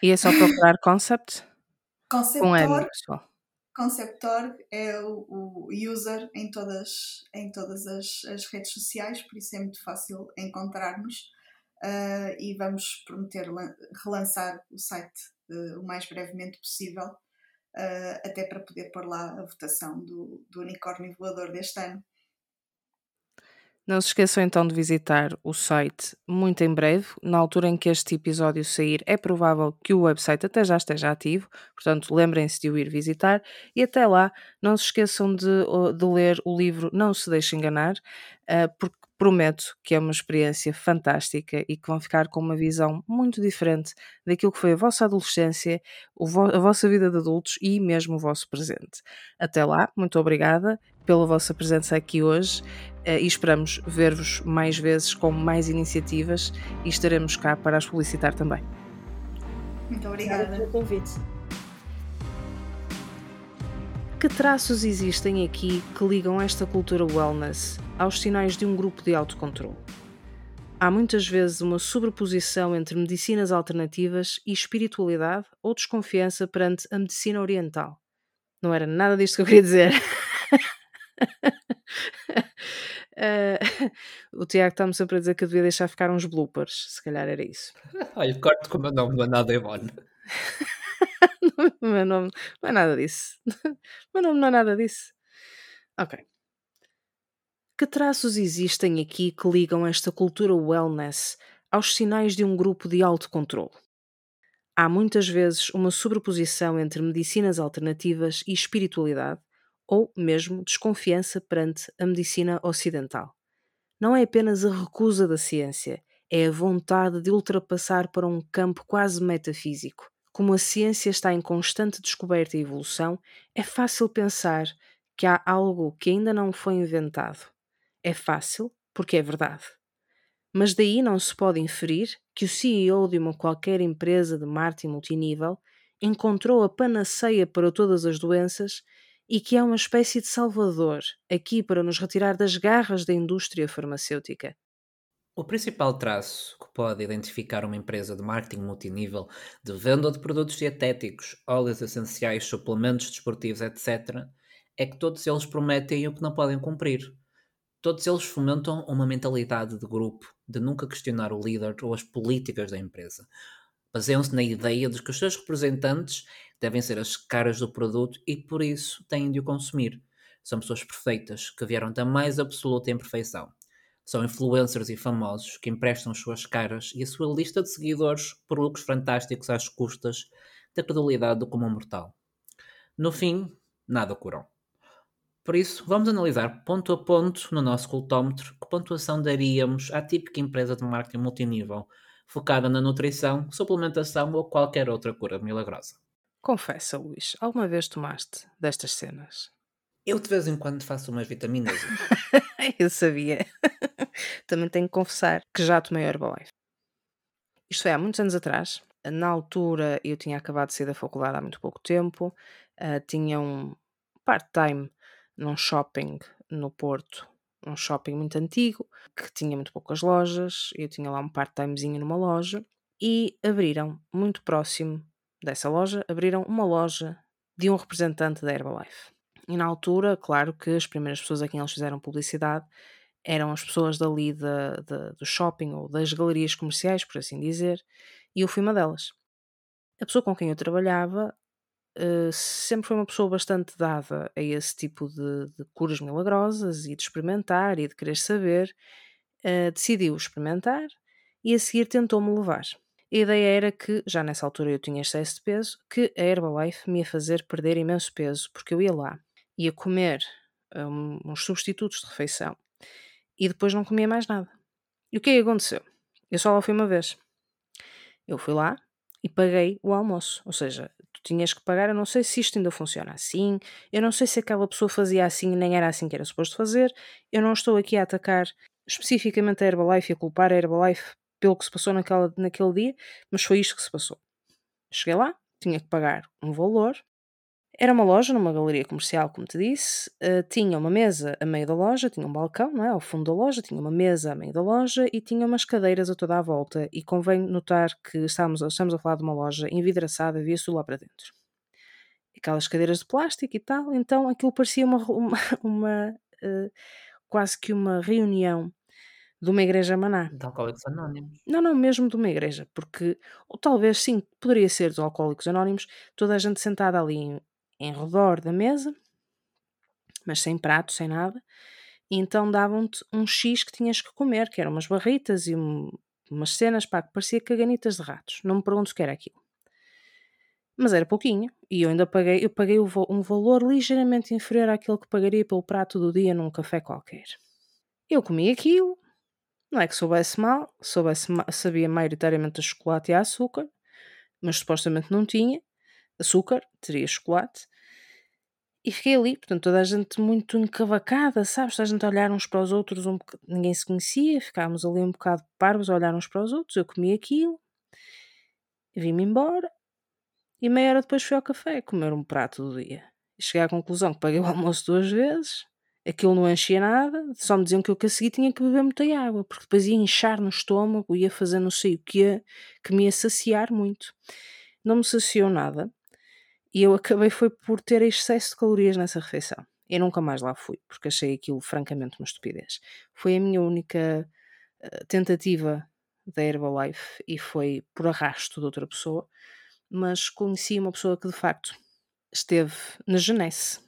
E é só procurar Concept? Concept Com M, pessoal. Concept.org é o, o, user em todas, em todas as, as, redes sociais, por isso é muito fácil encontrar-nos uh, e vamos prometer relançar o site uh, o mais brevemente possível, uh, até para poder pôr lá a votação do, do unicórnio voador deste ano. Não se esqueçam então de visitar o site muito em breve. Na altura em que este episódio sair, é provável que o website até já esteja ativo, portanto, lembrem-se de o ir visitar. E até lá, não se esqueçam de, de ler o livro Não Se Deixe Enganar, porque prometo que é uma experiência fantástica e que vão ficar com uma visão muito diferente daquilo que foi a vossa adolescência, a vossa vida de adultos e mesmo o vosso presente. Até lá, muito obrigada pela vossa presença aqui hoje eh, e esperamos ver-vos mais vezes com mais iniciativas e estaremos cá para as publicitar também. Muito obrigada pelo convite. Que traços existem aqui que ligam esta cultura wellness aos sinais de um grupo de autocontrole? Há muitas vezes uma sobreposição entre medicinas alternativas e espiritualidade ou desconfiança perante a medicina oriental. Não era nada disto que eu queria dizer. uh, o Tiago está-me sempre a dizer que eu devia deixar ficar uns bloopers, se calhar era isso. Olha, corto como eu não me nada, Ivone. o meu nome não é nada disso. o meu nome não é nada disso. Ok. Que traços existem aqui que ligam esta cultura wellness aos sinais de um grupo de autocontrole? Há muitas vezes uma sobreposição entre medicinas alternativas e espiritualidade, ou mesmo desconfiança perante a medicina ocidental. Não é apenas a recusa da ciência, é a vontade de ultrapassar para um campo quase metafísico, como a ciência está em constante descoberta e evolução, é fácil pensar que há algo que ainda não foi inventado. É fácil porque é verdade. Mas daí não se pode inferir que o CEO de uma qualquer empresa de marketing multinível encontrou a panaceia para todas as doenças e que é uma espécie de salvador aqui para nos retirar das garras da indústria farmacêutica. O principal traço que pode identificar uma empresa de marketing multinível de venda de produtos dietéticos, óleos essenciais, suplementos desportivos, etc., é que todos eles prometem o que não podem cumprir. Todos eles fomentam uma mentalidade de grupo, de nunca questionar o líder ou as políticas da empresa. Baseiam-se na ideia de que os seus representantes devem ser as caras do produto e por isso têm de o consumir. São pessoas perfeitas, que vieram da mais absoluta imperfeição são influencers e famosos que emprestam suas caras e a sua lista de seguidores por lucros fantásticos às custas da credulidade do comum mortal. No fim, nada curam. Por isso, vamos analisar ponto a ponto no nosso cultómetro que pontuação daríamos à típica empresa de marketing multinível, focada na nutrição, suplementação ou qualquer outra cura milagrosa. Confessa, Luís, alguma vez tomaste destas cenas? Eu de vez em quando faço umas vitaminas. eu sabia. Também tenho que confessar que já tomei Herbalife. Isto foi há muitos anos atrás. Na altura eu tinha acabado de sair da faculdade há muito pouco tempo. Uh, tinha um part-time num shopping no Porto, um shopping muito antigo, que tinha muito poucas lojas. Eu tinha lá um part-timezinho numa loja. E abriram, muito próximo dessa loja, abriram uma loja de um representante da Herbalife. E na altura, claro que as primeiras pessoas a quem eles fizeram publicidade eram as pessoas dali da, da, do shopping ou das galerias comerciais, por assim dizer, e eu fui uma delas. A pessoa com quem eu trabalhava uh, sempre foi uma pessoa bastante dada a esse tipo de, de curas milagrosas e de experimentar e de querer saber. Uh, decidiu experimentar e a seguir tentou-me levar. A ideia era que, já nessa altura eu tinha excesso de peso, que a Herbalife me ia fazer perder imenso peso, porque eu ia lá, ia comer um, uns substitutos de refeição e depois não comia mais nada. E o que é que aconteceu? Eu só lá fui uma vez. Eu fui lá e paguei o almoço. Ou seja, tinhas que pagar. Eu não sei se isto ainda funciona assim. Eu não sei se aquela pessoa fazia assim e nem era assim que era suposto fazer. Eu não estou aqui a atacar especificamente a Herbalife e a culpar a Herbalife pelo que se passou naquela, naquele dia, mas foi isto que se passou. Cheguei lá, tinha que pagar um valor era uma loja numa galeria comercial, como te disse, uh, tinha uma mesa a meio da loja, tinha um balcão, não é? Ao fundo da loja, tinha uma mesa a meio da loja e tinha umas cadeiras a toda a volta. E convém notar que estamos, estamos a falar de uma loja envidraçada, via-se lá para dentro. Aquelas cadeiras de plástico e tal, então aquilo parecia uma, uma, uma uh, quase que uma reunião de uma igreja maná. De Alcoólicos Anónimos. Não, não, mesmo de uma igreja, porque, ou talvez sim, poderia ser dos Alcoólicos Anónimos, toda a gente sentada ali em redor da mesa, mas sem prato, sem nada. E então davam-te um X que tinhas que comer, que eram umas barritas e um, umas cenas, pá, que parecia caganitas de ratos. Não me pergunto o que era aquilo. Mas era pouquinho, e eu ainda paguei, eu paguei um valor ligeiramente inferior àquele que pagaria pelo prato do dia num café qualquer. Eu comi aquilo, Não é que soubesse mal, soubesse sabia maioritariamente a chocolate e açúcar, mas supostamente não tinha açúcar, teria chocolate. E fiquei ali, portanto, toda a gente muito encavacada, sabes? Toda a gente a olhar uns para os outros, um ninguém se conhecia, ficámos ali um bocado parvos a olhar uns para os outros. Eu comi aquilo, vim-me embora e meia hora depois fui ao café comer um prato do dia. Cheguei à conclusão que paguei o almoço duas vezes, aquilo não enchia nada, só me diziam que eu que a seguir tinha que beber muita água, porque depois ia inchar no estômago, ia fazer não sei o que, que me ia saciar muito. Não me saciou nada e eu acabei foi por ter excesso de calorias nessa refeição. Eu nunca mais lá fui, porque achei aquilo francamente uma estupidez. Foi a minha única uh, tentativa da Herbalife e foi por arrasto de outra pessoa, mas conheci uma pessoa que de facto esteve na Genesse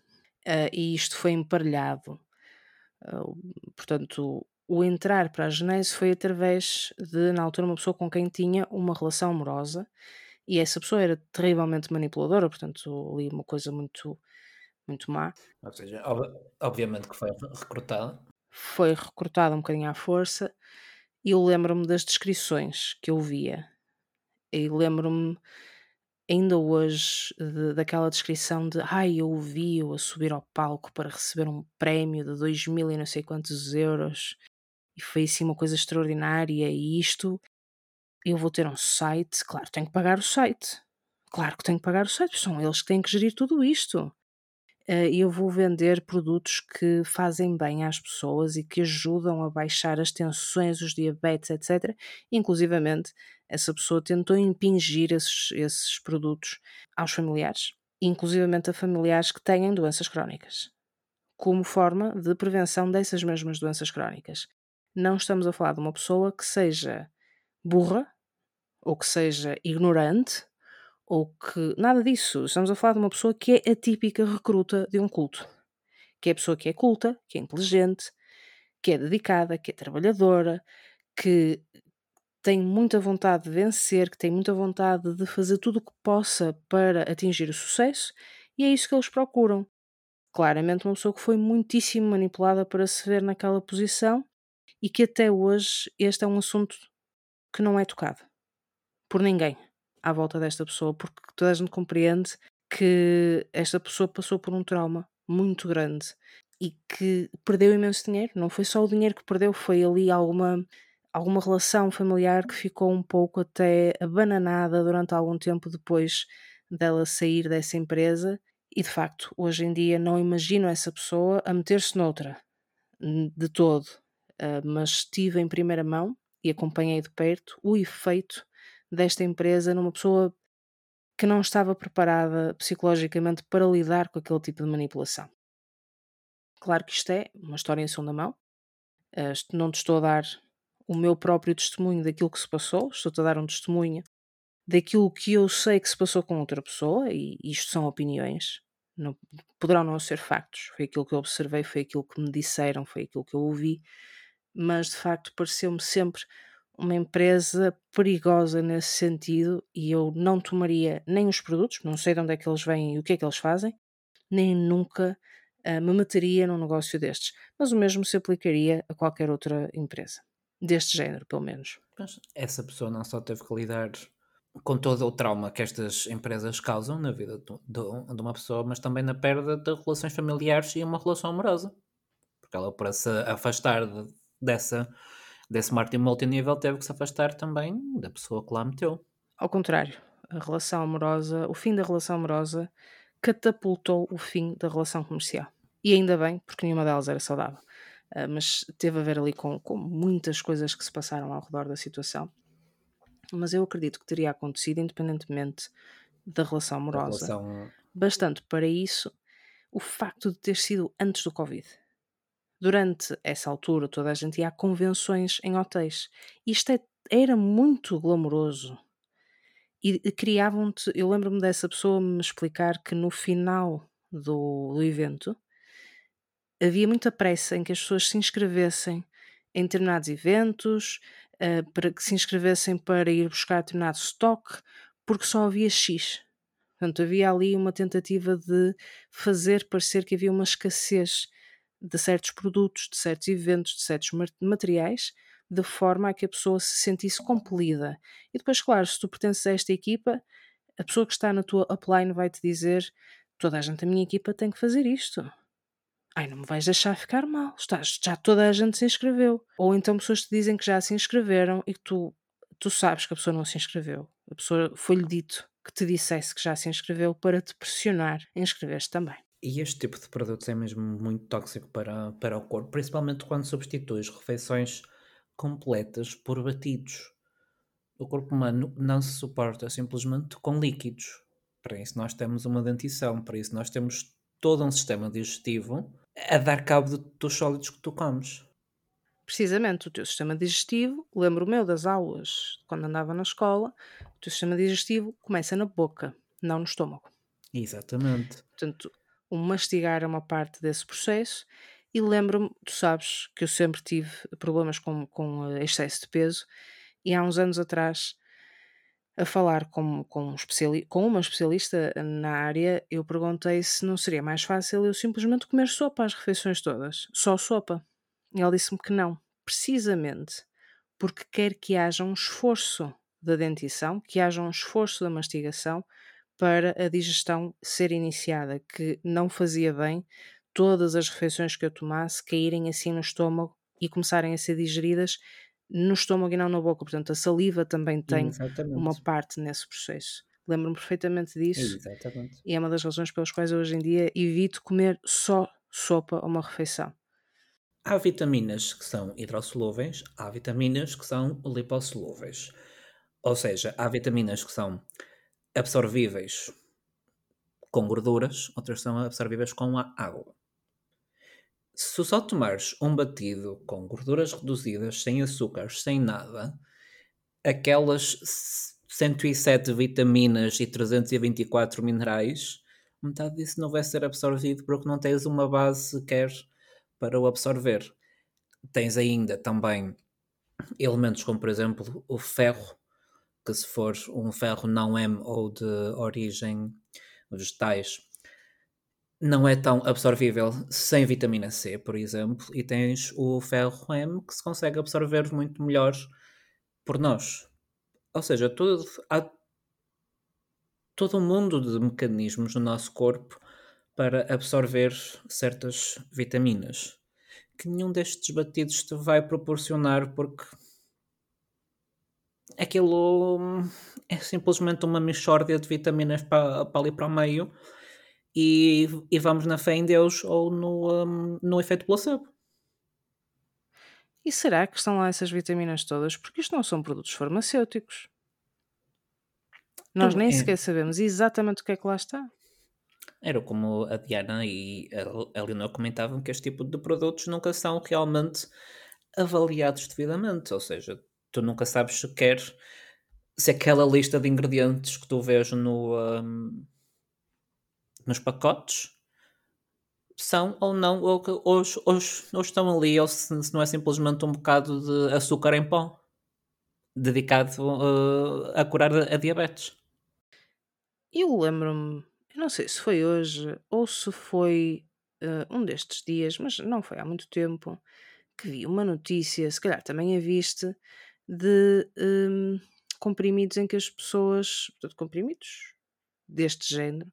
uh, e isto foi emparelhado. Uh, portanto, o entrar para a Genese foi através de, na altura, uma pessoa com quem tinha uma relação amorosa e essa pessoa era terrivelmente manipuladora, portanto, ali uma coisa muito, muito má. Ou seja, ob obviamente que foi recrutada. Foi recrutada um bocadinho à força, e eu lembro-me das descrições que eu via, e lembro-me ainda hoje de, daquela descrição de ai, eu vi-o a subir ao palco para receber um prémio de 2 mil e não sei quantos euros, e foi assim uma coisa extraordinária, e isto eu vou ter um site, claro, tenho que pagar o site. Claro que tenho que pagar o site, são eles que têm que gerir tudo isto. Eh, e eu vou vender produtos que fazem bem às pessoas e que ajudam a baixar as tensões, os diabetes, etc. Inclusivamente, essa pessoa tentou impingir esses, esses produtos aos familiares, inclusivamente a familiares que têm doenças crónicas, como forma de prevenção dessas mesmas doenças crónicas. Não estamos a falar de uma pessoa que seja burra ou que seja ignorante, ou que. Nada disso. Estamos a falar de uma pessoa que é a típica recruta de um culto. Que é a pessoa que é culta, que é inteligente, que é dedicada, que é trabalhadora, que tem muita vontade de vencer, que tem muita vontade de fazer tudo o que possa para atingir o sucesso, e é isso que eles procuram. Claramente, uma pessoa que foi muitíssimo manipulada para se ver naquela posição e que até hoje este é um assunto que não é tocado por ninguém à volta desta pessoa, porque toda a gente compreende que esta pessoa passou por um trauma muito grande e que perdeu imenso dinheiro. Não foi só o dinheiro que perdeu, foi ali alguma, alguma relação familiar que ficou um pouco até abananada durante algum tempo depois dela sair dessa empresa. E de facto, hoje em dia não imagino essa pessoa a meter-se noutra, de todo. Uh, mas tive em primeira mão e acompanhei de perto o efeito desta empresa numa pessoa que não estava preparada psicologicamente para lidar com aquele tipo de manipulação. Claro que isto é uma história em segunda mão. Uh, não te estou a dar o meu próprio testemunho daquilo que se passou, estou-te a dar um testemunho daquilo que eu sei que se passou com outra pessoa, e isto são opiniões, não, poderão não ser factos. Foi aquilo que eu observei, foi aquilo que me disseram, foi aquilo que eu ouvi, mas de facto pareceu-me sempre uma empresa perigosa nesse sentido e eu não tomaria nem os produtos, não sei de onde é que eles vêm e o que é que eles fazem, nem nunca uh, me meteria num negócio destes. Mas o mesmo se aplicaria a qualquer outra empresa, deste género, pelo menos. Mas essa pessoa não só teve que lidar com todo o trauma que estas empresas causam na vida de, uma pessoa, mas também na perda de relações familiares e uma relação amorosa. Porque ela, para se afastar de, dessa desse marketing multinível teve que se afastar também da pessoa que lá meteu. Ao contrário, a relação amorosa, o fim da relação amorosa catapultou o fim da relação comercial. E ainda bem, porque nenhuma delas era saudável. Uh, mas teve a ver ali com, com muitas coisas que se passaram ao redor da situação. Mas eu acredito que teria acontecido independentemente da relação amorosa. Relação... Bastante para isso o facto de ter sido antes do Covid. Durante essa altura, toda a gente ia a convenções em hotéis. Isto é, era muito glamouroso. E criavam-te. Eu lembro-me dessa pessoa me explicar que no final do, do evento havia muita pressa em que as pessoas se inscrevessem em determinados eventos, uh, para que se inscrevessem para ir buscar determinado stock, porque só havia X. Portanto, havia ali uma tentativa de fazer parecer que havia uma escassez de certos produtos, de certos eventos, de certos materiais, de forma a que a pessoa se sentisse compelida. E depois, claro, se tu pertences a esta equipa, a pessoa que está na tua upline vai te dizer: toda a gente da minha equipa tem que fazer isto. Ai, não me vais deixar ficar mal. Estás, já toda a gente se inscreveu. Ou então pessoas te dizem que já se inscreveram e que tu, tu sabes que a pessoa não se inscreveu. A pessoa foi-lhe dito que te dissesse que já se inscreveu para te pressionar a inscrever-te também. E este tipo de produtos é mesmo muito tóxico para, para o corpo, principalmente quando substituis refeições completas por batidos. O corpo humano não se suporta simplesmente com líquidos. Para isso nós temos uma dentição, para isso nós temos todo um sistema digestivo a dar cabo dos sólidos que tu comes. Precisamente, o teu sistema digestivo, lembro meu das aulas quando andava na escola, o teu sistema digestivo começa na boca, não no estômago. Exatamente. Portanto, mastigar uma parte desse processo e lembro-me, tu sabes que eu sempre tive problemas com, com eh, excesso de peso e há uns anos atrás a falar com, com, um especiali com uma especialista na área, eu perguntei se não seria mais fácil eu simplesmente comer sopa às refeições todas, só sopa. E ela disse-me que não, precisamente porque quer que haja um esforço da dentição, que haja um esforço da mastigação para a digestão ser iniciada, que não fazia bem todas as refeições que eu tomasse caírem assim no estômago e começarem a ser digeridas no estômago e não na boca. Portanto, a saliva também tem Exatamente. uma parte nesse processo. Lembro-me perfeitamente disso. Exatamente. E é uma das razões pelas quais hoje em dia evito comer só sopa a uma refeição. Há vitaminas que são hidrossolúveis, há vitaminas que são lipossolúveis. Ou seja, há vitaminas que são absorvíveis com gorduras, outras são absorvíveis com a água. Se só tomares um batido com gorduras reduzidas, sem açúcares, sem nada, aquelas 107 vitaminas e 324 minerais, metade disso não vai ser absorvido porque não tens uma base sequer para o absorver. Tens ainda também elementos como, por exemplo, o ferro, que se for um ferro não M ou de origem vegetais, não é tão absorvível sem vitamina C, por exemplo, e tens o ferro M que se consegue absorver muito melhor por nós. Ou seja, todo, há todo um mundo de mecanismos no nosso corpo para absorver certas vitaminas que nenhum destes batidos te vai proporcionar porque aquilo é simplesmente uma mixórdia de vitaminas para, para ali para o meio e, e vamos na fé em Deus ou no, um, no efeito placebo. E será que estão lá essas vitaminas todas? Porque isto não são produtos farmacêuticos. Nós nem é. sequer sabemos exatamente o que é que lá está. Era como a Diana e a Leonor comentavam que este tipo de produtos nunca são realmente avaliados devidamente. Ou seja, tu nunca sabes sequer se aquela lista de ingredientes que tu vês no, um, nos pacotes são ou não, ou, ou, ou estão ali, ou se, se, não é simplesmente um bocado de açúcar em pó dedicado uh, a curar a, a diabetes. Eu lembro-me, não sei se foi hoje ou se foi uh, um destes dias, mas não foi há muito tempo, que vi uma notícia, se calhar também a viste, de um, comprimidos em que as pessoas, portanto, comprimidos deste género,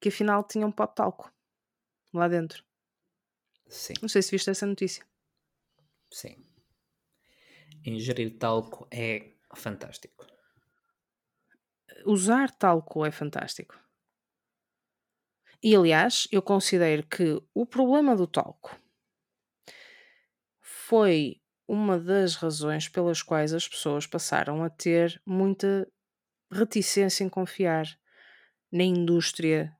que afinal tinham pó de talco lá dentro. Sim. Não sei se viste essa notícia. Sim. Ingerir talco é fantástico. Usar talco é fantástico. E aliás, eu considero que o problema do talco foi uma das razões pelas quais as pessoas passaram a ter muita reticência em confiar na indústria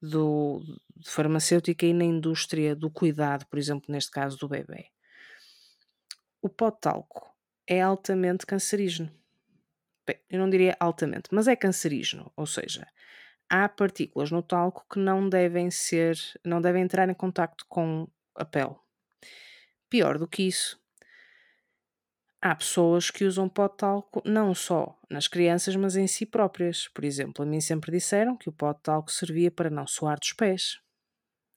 do, farmacêutica e na indústria do cuidado, por exemplo, neste caso do bebê. O pó de talco é altamente cancerígeno. Bem, eu não diria altamente, mas é cancerígeno, ou seja, há partículas no talco que não devem ser, não devem entrar em contacto com a pele. Pior do que isso, há pessoas que usam pó de talco não só nas crianças, mas em si próprias. Por exemplo, a mim sempre disseram que o pó de talco servia para não suar dos pés,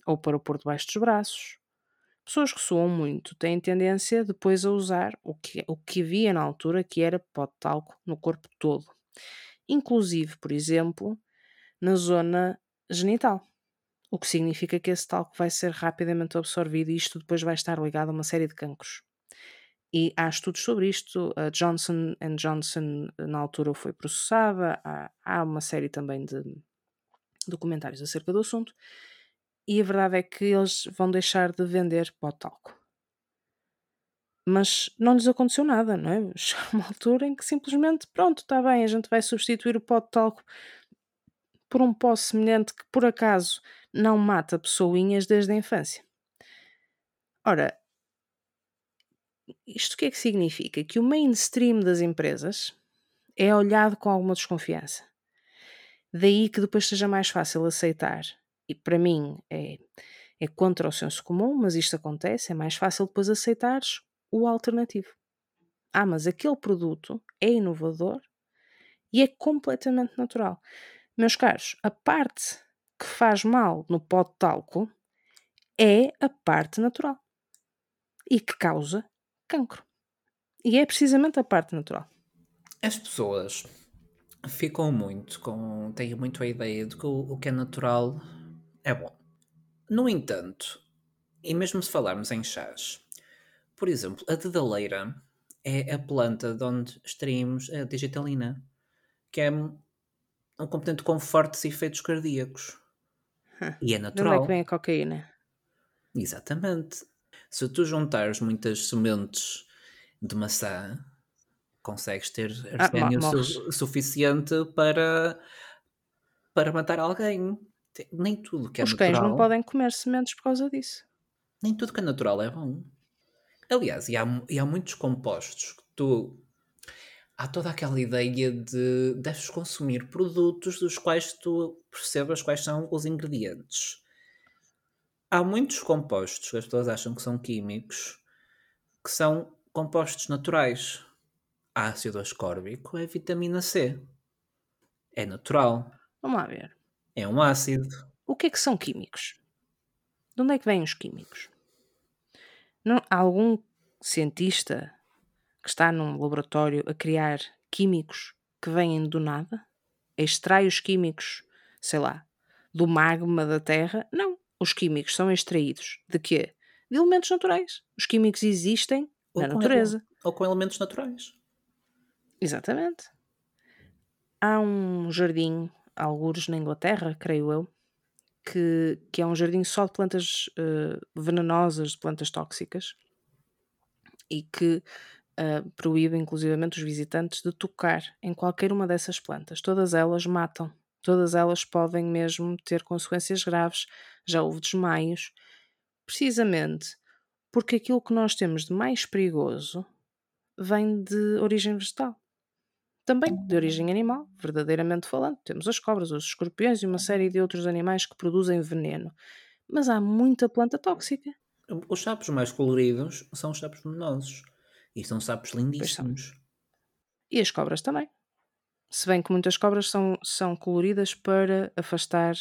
ou para o pôr debaixo dos braços, Pessoas que suam muito têm tendência depois a usar o que, o que havia na altura, que era pó de talco no corpo todo. Inclusive, por exemplo, na zona genital. O que significa que esse talco vai ser rapidamente absorvido e isto depois vai estar ligado a uma série de cancros. E há estudos sobre isto. A Johnson Johnson, na altura, foi processada. Há, há uma série também de documentários acerca do assunto. E a verdade é que eles vão deixar de vender pó talco. Mas não lhes aconteceu nada, não é? Chegou uma altura em que simplesmente, pronto, está bem, a gente vai substituir o pó de talco por um pó semelhante que por acaso não mata pessoinhas desde a infância. Ora, isto o que é que significa? Que o mainstream das empresas é olhado com alguma desconfiança. Daí que depois seja mais fácil aceitar. E para mim é, é contra o senso comum, mas isto acontece, é mais fácil depois aceitares o alternativo. Ah, mas aquele produto é inovador e é completamente natural. Meus caros, a parte que faz mal no pó de talco é a parte natural e que causa cancro. E é precisamente a parte natural. As pessoas ficam muito com. têm muito a ideia de que o, o que é natural é bom. No entanto, e mesmo se falarmos em chás, por exemplo, a dedaleira é a planta de onde extraímos a digitalina, que é um componente com fortes efeitos cardíacos. E é natural. De onde é que vem a cocaína? Exatamente. Se tu juntares muitas sementes de maçã, consegues ter arsénio ah, su suficiente para, para matar alguém. Nem tudo que é Os natural. Os cães não podem comer sementes por causa disso. Nem tudo que é natural é bom. Aliás, e há, e há muitos compostos que tu. Há toda aquela ideia de deves consumir produtos dos quais tu percebas quais são os ingredientes há muitos compostos que as pessoas acham que são químicos que são compostos naturais. Ácido ascórbico é vitamina C. É natural. Vamos lá ver. É um ácido. O que é que são químicos? De onde é que vêm os químicos? Não, há algum cientista que está num laboratório a criar químicos que vêm do nada? Extrai os químicos, sei lá, do magma da Terra? Não. Os químicos são extraídos de quê? De elementos naturais. Os químicos existem ou na natureza. ou com elementos naturais. Exatamente. Há um jardim, algures na Inglaterra, creio eu, que, que é um jardim só de plantas uh, venenosas, de plantas tóxicas, e que uh, proíbe inclusivamente os visitantes de tocar em qualquer uma dessas plantas. Todas elas matam Todas elas podem mesmo ter consequências graves, já houve desmaios, precisamente porque aquilo que nós temos de mais perigoso vem de origem vegetal. Também de origem animal, verdadeiramente falando. Temos as cobras, os escorpiões e uma série de outros animais que produzem veneno. Mas há muita planta tóxica. Os sapos mais coloridos são os sapos venenosos. E são sapos lindíssimos. E as cobras também. Se bem que muitas cobras são, são coloridas para afastar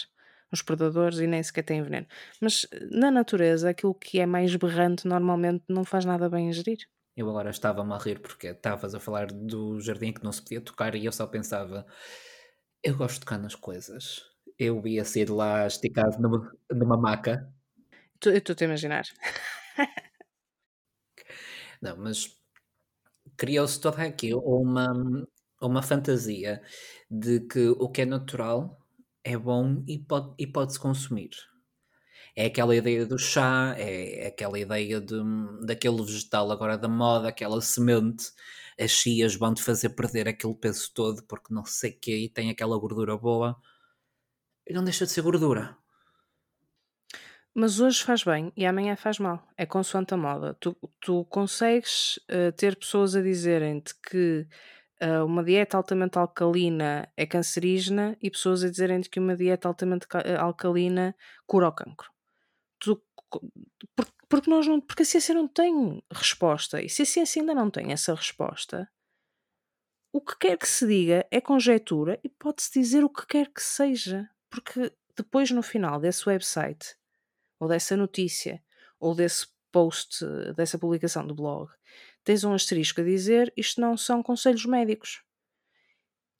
os predadores e nem sequer têm veneno. Mas eh, na natureza, aquilo que é mais berrante normalmente não faz nada bem a gerir. Eu agora estava-me a rir porque estavas a falar do jardim que não se podia tocar e eu só pensava, eu gosto de tocar nas coisas. Eu ia sair lá esticado numa, numa maca. eu estou-te a imaginar. não, mas criou-se toda aqui uma, uma fantasia de que o que é natural é bom e pode, e pode-se consumir. É aquela ideia do chá, é aquela ideia de, daquele vegetal agora da moda, aquela semente, as chias vão-te fazer perder aquele peso todo porque não sei o que e tem aquela gordura boa. E não deixa de ser gordura. Mas hoje faz bem e amanhã faz mal. É consoante a moda. Tu, tu consegues uh, ter pessoas a dizerem-te que uma dieta altamente alcalina é cancerígena e pessoas a dizerem que uma dieta altamente eh, alcalina cura o cancro. Porque, nós não, porque a ciência não tem resposta. E se a ciência ainda não tem essa resposta, o que quer que se diga é conjectura e pode-se dizer o que quer que seja. Porque depois, no final desse website, ou dessa notícia, ou desse post, dessa publicação do blog, tens um asterisco a dizer isto não são conselhos médicos.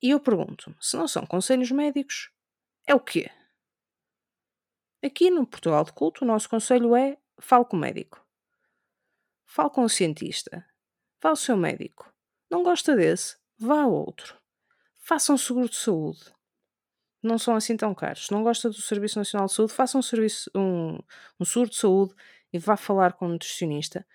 E eu pergunto se não são conselhos médicos, é o quê? Aqui no Portugal de Culto, o nosso conselho é fale com o médico. Fale com o cientista. Vá ao seu médico. Não gosta desse? Vá a outro. Faça um seguro de saúde. Não são assim tão caros. Não gosta do Serviço Nacional de Saúde, faça um, serviço, um, um seguro de saúde e vá falar com o nutricionista.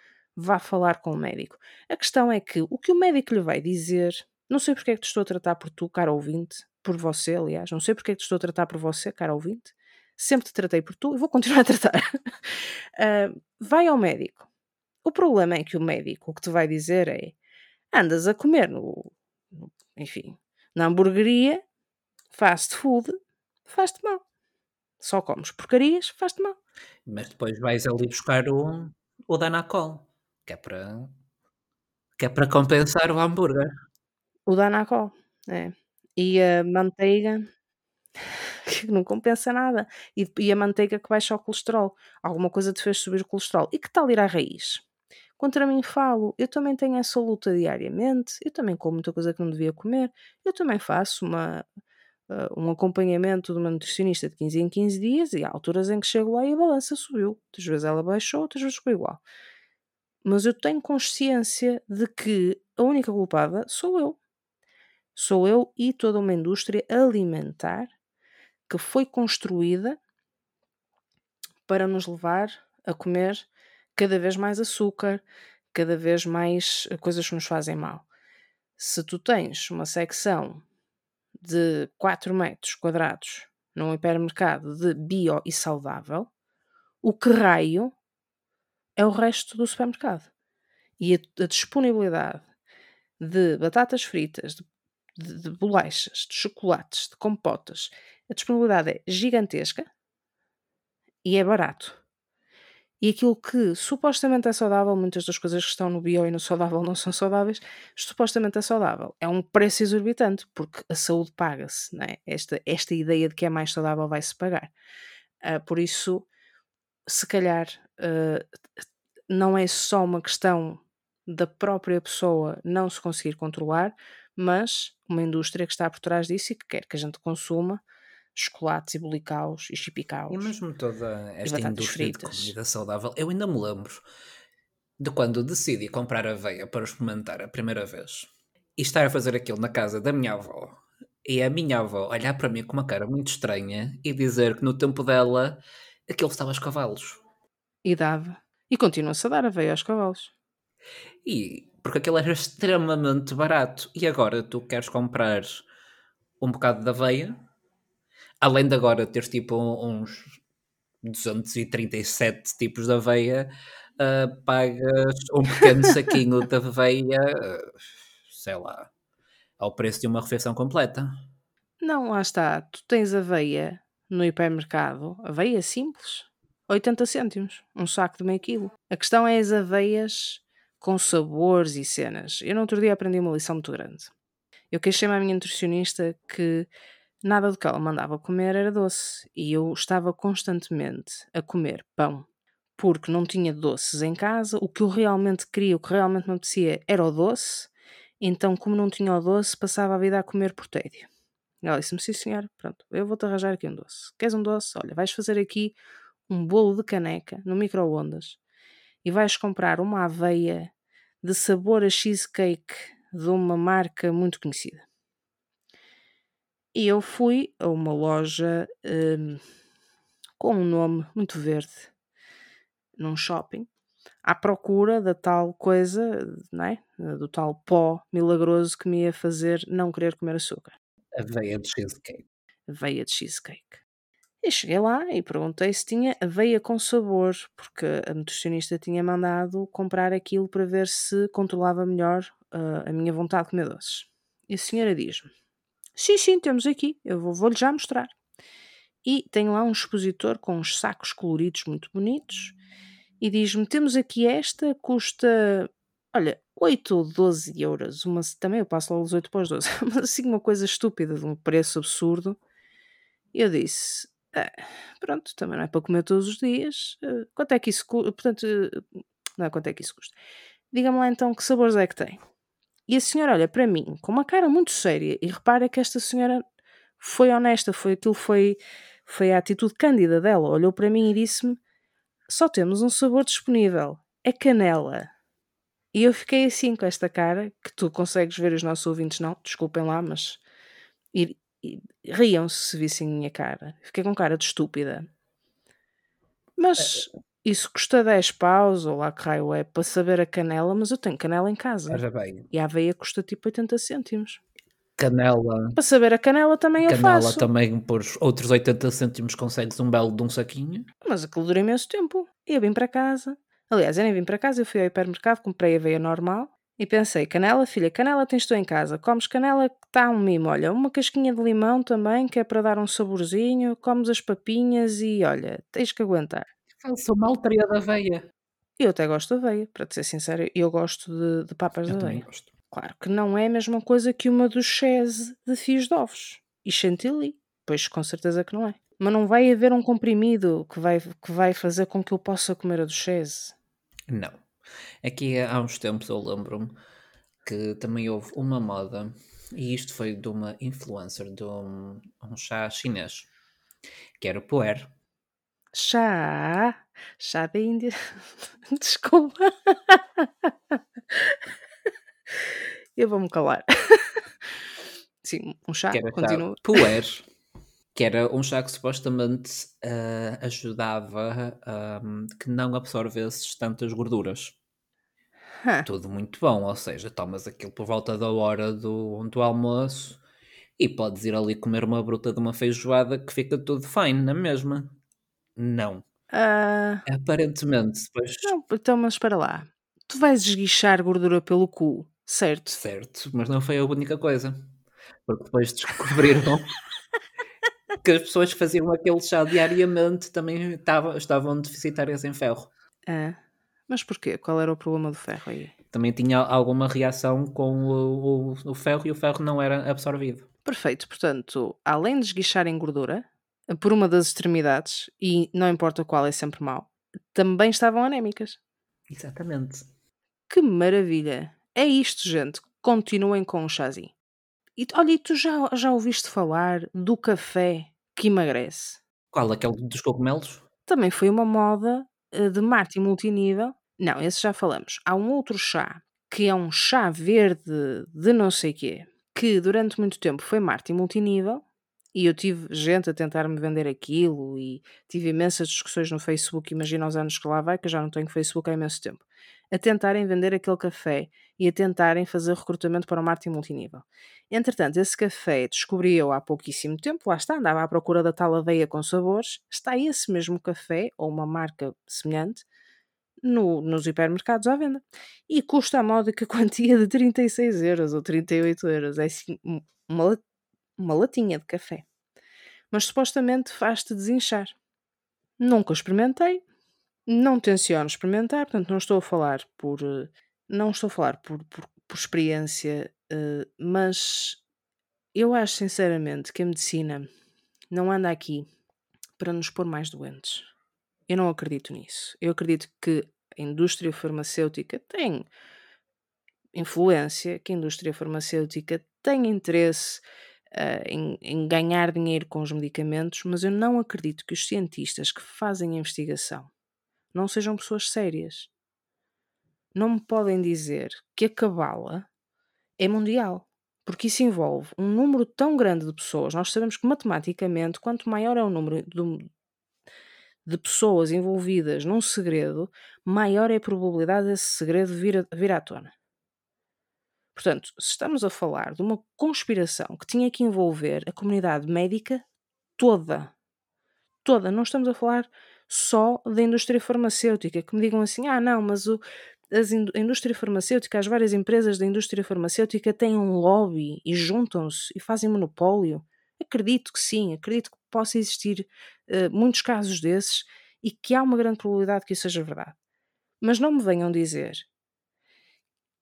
Vá falar com o médico. A questão é que o que o médico lhe vai dizer, não sei porque é que te estou a tratar por tu, cara ouvinte, por você, aliás, não sei porque é que te estou a tratar por você, cara ouvinte, sempre te tratei por tu e vou continuar a tratar. uh, vai ao médico. O problema é que o médico o que te vai dizer é andas a comer no, no enfim, na hamburgueria, fast food, faz-te mal. Só comes porcarias, faz-te mal. Mas depois vais ali buscar o, o Danacol, que é para que é para compensar o hambúrguer. O Danacol, é. E a manteiga que não compensa nada. E, e, a manteiga que baixa o colesterol. Alguma coisa te fez subir o colesterol. E que tal ir à raiz? Contra mim falo, eu também tenho essa luta diariamente, eu também como muita coisa que não devia comer, eu também faço uma, uh, um acompanhamento de uma nutricionista de 15 em 15 dias e há alturas em que chego lá e a balança subiu. Outras vezes ela baixou, outras vezes ficou igual. Mas eu tenho consciência de que a única culpada sou eu. Sou eu e toda uma indústria alimentar que foi construída para nos levar a comer cada vez mais açúcar, cada vez mais coisas que nos fazem mal. Se tu tens uma secção de 4 metros quadrados num hipermercado de bio e saudável, o que raio é o resto do supermercado. E a, a disponibilidade de batatas fritas, de, de, de bolachas, de chocolates, de compotas, a disponibilidade é gigantesca e é barato. E aquilo que supostamente é saudável, muitas das coisas que estão no bio e no saudável não são saudáveis, supostamente é saudável. É um preço exorbitante, porque a saúde paga-se. É? Esta, esta ideia de que é mais saudável vai-se pagar. Uh, por isso, se calhar, uh, não é só uma questão da própria pessoa não se conseguir controlar, mas uma indústria que está por trás disso e que quer que a gente consuma chocolates e bolicaus e chipicaus. E mesmo toda esta indústria fritas. de comida saudável, eu ainda me lembro de quando decidi comprar aveia para experimentar a primeira vez e estar a fazer aquilo na casa da minha avó e a minha avó olhar para mim com uma cara muito estranha e dizer que no tempo dela aquilo estava aos cavalos. E dava. E continua-se a dar aveia aos cavalos. E porque aquilo era extremamente barato. E agora tu queres comprar um bocado de aveia além de agora teres tipo uns 237 tipos de aveia, uh, pagas um pequeno saquinho de aveia, sei lá, ao preço de uma refeição completa. Não, lá está. Tu tens aveia no hipermercado, aveia simples, 80 cêntimos, um saco de meio quilo. A questão é as aveias com sabores e cenas. Eu no outro dia aprendi uma lição muito grande. Eu queixei-me à minha nutricionista que Nada do que ela mandava comer era doce e eu estava constantemente a comer pão porque não tinha doces em casa. O que eu realmente queria, o que realmente me apetecia era o doce. Então, como não tinha o doce, passava a vida a comer por tédio. Ela disse-me: Sim, senhor, pronto, eu vou-te arranjar aqui um doce. Queres um doce? Olha, vais fazer aqui um bolo de caneca no micro-ondas e vais comprar uma aveia de sabor a cheesecake de uma marca muito conhecida. E eu fui a uma loja um, com um nome muito verde, num shopping, à procura da tal coisa, não é? do tal pó milagroso que me ia fazer não querer comer açúcar. Aveia de cheesecake. Aveia de cheesecake. E cheguei lá e perguntei se tinha aveia com sabor, porque a nutricionista tinha mandado comprar aquilo para ver se controlava melhor uh, a minha vontade de comer doces. E a senhora diz-me: Sim, sim, temos aqui. Eu vou-lhe já mostrar. E tem lá um expositor com uns sacos coloridos muito bonitos. E diz-me: temos aqui esta, custa, olha, 8 ou 12 euros. Uma, também eu passo logo os 8 para os 12. Mas assim, uma coisa estúpida, de um preço absurdo. E eu disse: É, pronto, também não é para comer todos os dias. Eh, quanto é que isso custa? Portanto, não é quanto é que isso custa. Diga-me lá então que sabores é que tem. E a senhora olha para mim com uma cara muito séria e repara que esta senhora foi honesta, foi aquilo foi foi a atitude cândida dela. Olhou para mim e disse-me: "Só temos um sabor disponível, é canela". E eu fiquei assim com esta cara, que tu consegues ver os nossos ouvintes não, desculpem lá, mas e, e, riam-se se vissem a minha cara. Fiquei com cara de estúpida. Mas isso custa 10 paus, ou lá que raio é, para saber a canela, mas eu tenho canela em casa. Ora bem, E a aveia custa tipo 80 cêntimos. canela. Para saber a canela também eu Canela faço. também por outros 80 cêntimos consegues um belo de um saquinho. Mas aquilo dura imenso tempo. E eu vim para casa. Aliás, eu nem vim para casa, eu fui ao hipermercado, comprei aveia normal e pensei: canela, filha, canela tens tu em casa. Comes canela que está um mimo. Olha, uma casquinha de limão também, que é para dar um saborzinho. Comes as papinhas e olha, tens que aguentar. Sou maltria da aveia. Eu até gosto de aveia, para te ser sincera, eu gosto de, de papas de Eu também aveia. gosto. Claro que não é a mesma coisa que uma do chese de fios de ovos e chantilly, pois com certeza que não é. Mas não vai haver um comprimido que vai, que vai fazer com que eu possa comer a do chese. Não. Aqui há uns tempos eu lembro-me que também houve uma moda, e isto foi de uma influencer de um, um chá chinês, que era o puer. Chá, chá da Índia. Desculpa. Eu vou-me calar. Sim, um chá, continua. puer, que era um chá que supostamente ah, ajudava a que não absorvesses tantas gorduras. Hã. Tudo muito bom, ou seja, tomas aquilo por volta da hora do, do almoço e podes ir ali comer uma bruta de uma feijoada que fica tudo fine na mesma. Não. Ah, Aparentemente, depois, não, então, mas espera lá. Tu vais esguichar gordura pelo cu, certo? certo, mas não foi a única coisa. Porque depois descobriram que as pessoas que faziam aquele chá diariamente também estavam, estavam deficitárias em ferro. Ah, mas porquê? Qual era o problema do ferro aí? Também tinha alguma reação com o, o, o ferro e o ferro não era absorvido. Perfeito, portanto, além de esguicharem gordura, por uma das extremidades, e não importa qual é sempre mau, também estavam anémicas. Exatamente. Que maravilha! É isto, gente. Continuem com o chazinho. E olha, e tu já, já ouviste falar do café que emagrece? Qual? Aquele dos cogumelos? Também foi uma moda eh, de marketing multinível. Não, esse já falamos. Há um outro chá, que é um chá verde de não sei quê, que durante muito tempo foi marketing multinível, e eu tive gente a tentar-me vender aquilo, e tive imensas discussões no Facebook, imagina os anos que lá vai, que eu já não tenho Facebook há imenso tempo, a tentarem vender aquele café e a tentarem fazer recrutamento para o marketing multinível. Entretanto, esse café descobri eu há pouquíssimo tempo, lá está, andava à procura da tal aveia com sabores, está esse mesmo café, ou uma marca semelhante, no- nos hipermercados à venda. E custa a módica quantia de 36 euros ou 38 euros. É assim, um- uma, uma latinha de café. Mas supostamente faz-te desinchar. Nunca experimentei, não tenciono experimentar, portanto não estou a falar por eh, não estou a falar por, por, por experiência, eh, mas eu acho sinceramente que a medicina não anda aqui para nos pôr mais doentes. Eu não acredito nisso. Eu acredito que a indústria farmacêutica tem influência, que a indústria farmacêutica tem interesse ah, em, em ganhar dinheiro com os medicamentos, mas eu não acredito que os cientistas que fazem a investigação não sejam pessoas sérias. Não me podem dizer que a cabala é mundial, porque isso envolve um número tão grande de pessoas. Nós sabemos que matematicamente, quanto maior é o número de, de pessoas envolvidas num segredo, maior é a probabilidade desse segredo vir, a- vir à tona. Portanto, se estamos a falar de uma conspiração que tinha que envolver a comunidade médica toda, toda, não estamos a falar só da indústria farmacêutica, que me digam assim, ah não, mas o, as in- a indústria farmacêutica, as várias empresas da indústria farmacêutica têm um lobby e juntam-se e fazem monopólio. Acredito que sim, acredito que possa existir eh, muitos casos desses e que há uma grande probabilidade que isso seja verdade. Mas não me venham dizer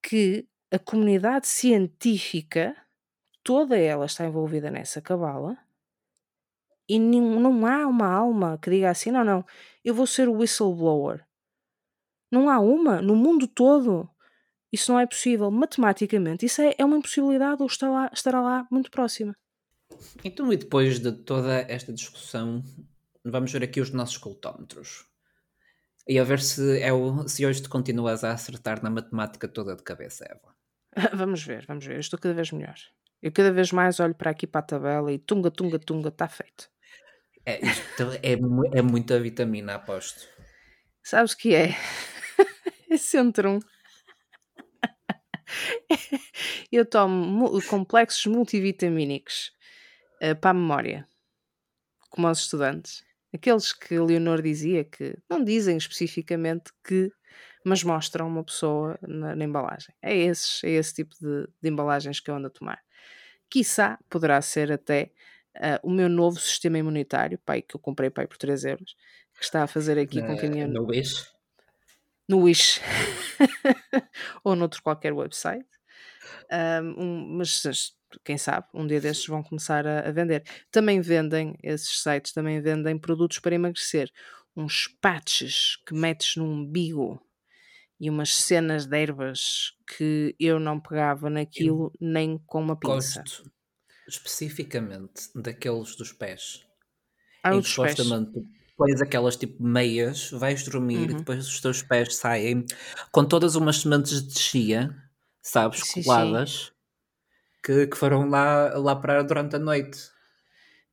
que a comunidade científica, toda ela está envolvida nessa cabala, e não, não há uma alma que diga assim: não, não, eu vou ser o whistleblower. Não há uma no mundo todo. Isso não é possível. Matematicamente, isso é, é uma impossibilidade ou está lá, estará lá muito próxima. Então, e depois de toda esta discussão, vamos ver aqui os nossos cultómetros. E a ver se, é o, se hoje te continuas a acertar na matemática toda de cabeça, Eva. vamos ver, vamos ver. Eu estou cada vez melhor. Eu cada vez mais olho para aqui para a tabela e tunga, tunga, tunga, está feito. É, é, é muita vitamina, aposto. Sabes o que é? é Centrum. Eu tomo complexos multivitamínicos uh, para a memória, como aos estudantes. Aqueles que Leonor dizia que não dizem especificamente que, mas mostram uma pessoa na, na embalagem. É, esses, é esse tipo de, de, embalagens que eu ando a tomar. Quiçá poderá ser até uh, o meu novo sistema imunitário, pai, que eu comprei pai, por 3 euros, que está a fazer aqui na, com quem No Wish? No Wish. Ou noutro qualquer website. Um, mas quem sabe, um dia destes vão começar a, a, vender. Também vendem, esses sites também vendem produtos para emagrecer. Uns patches que metes no umbigo e umas cenas de ervas que eu não pegava naquilo eu nem com uma pinça. Gosto especificamente daqueles dos pés. Ah, em que supostamente pões aquelas tipo meias, vais dormir uhum. e depois os teus pés saem com todas umas sementes de chia, sabes, sim, coladas. Sim que, que foram lá, lá para durante a noite.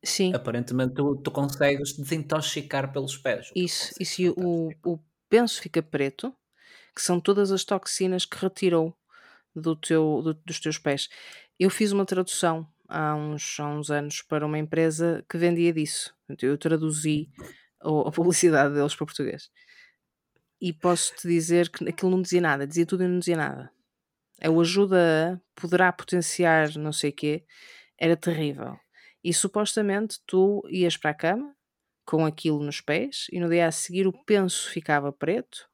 Sim. Aparentemente tu, tu consegues desintoxicar pelos pés. Isso, e se o, o penso fica preto, que são todas as toxinas que retirou do teu, do, dos teus pés. Eu fiz uma tradução há uns, há uns anos para uma empresa que vendia disso. Eu traduzi a publicidade deles para português. E posso-te dizer que aquilo não dizia nada, dizia tudo e não dizia nada a ajuda poderá potenciar não sei quê, era terrível. E supostamente tu ias para a cama com aquilo nos pés e no dia a seguir o penso ficava preto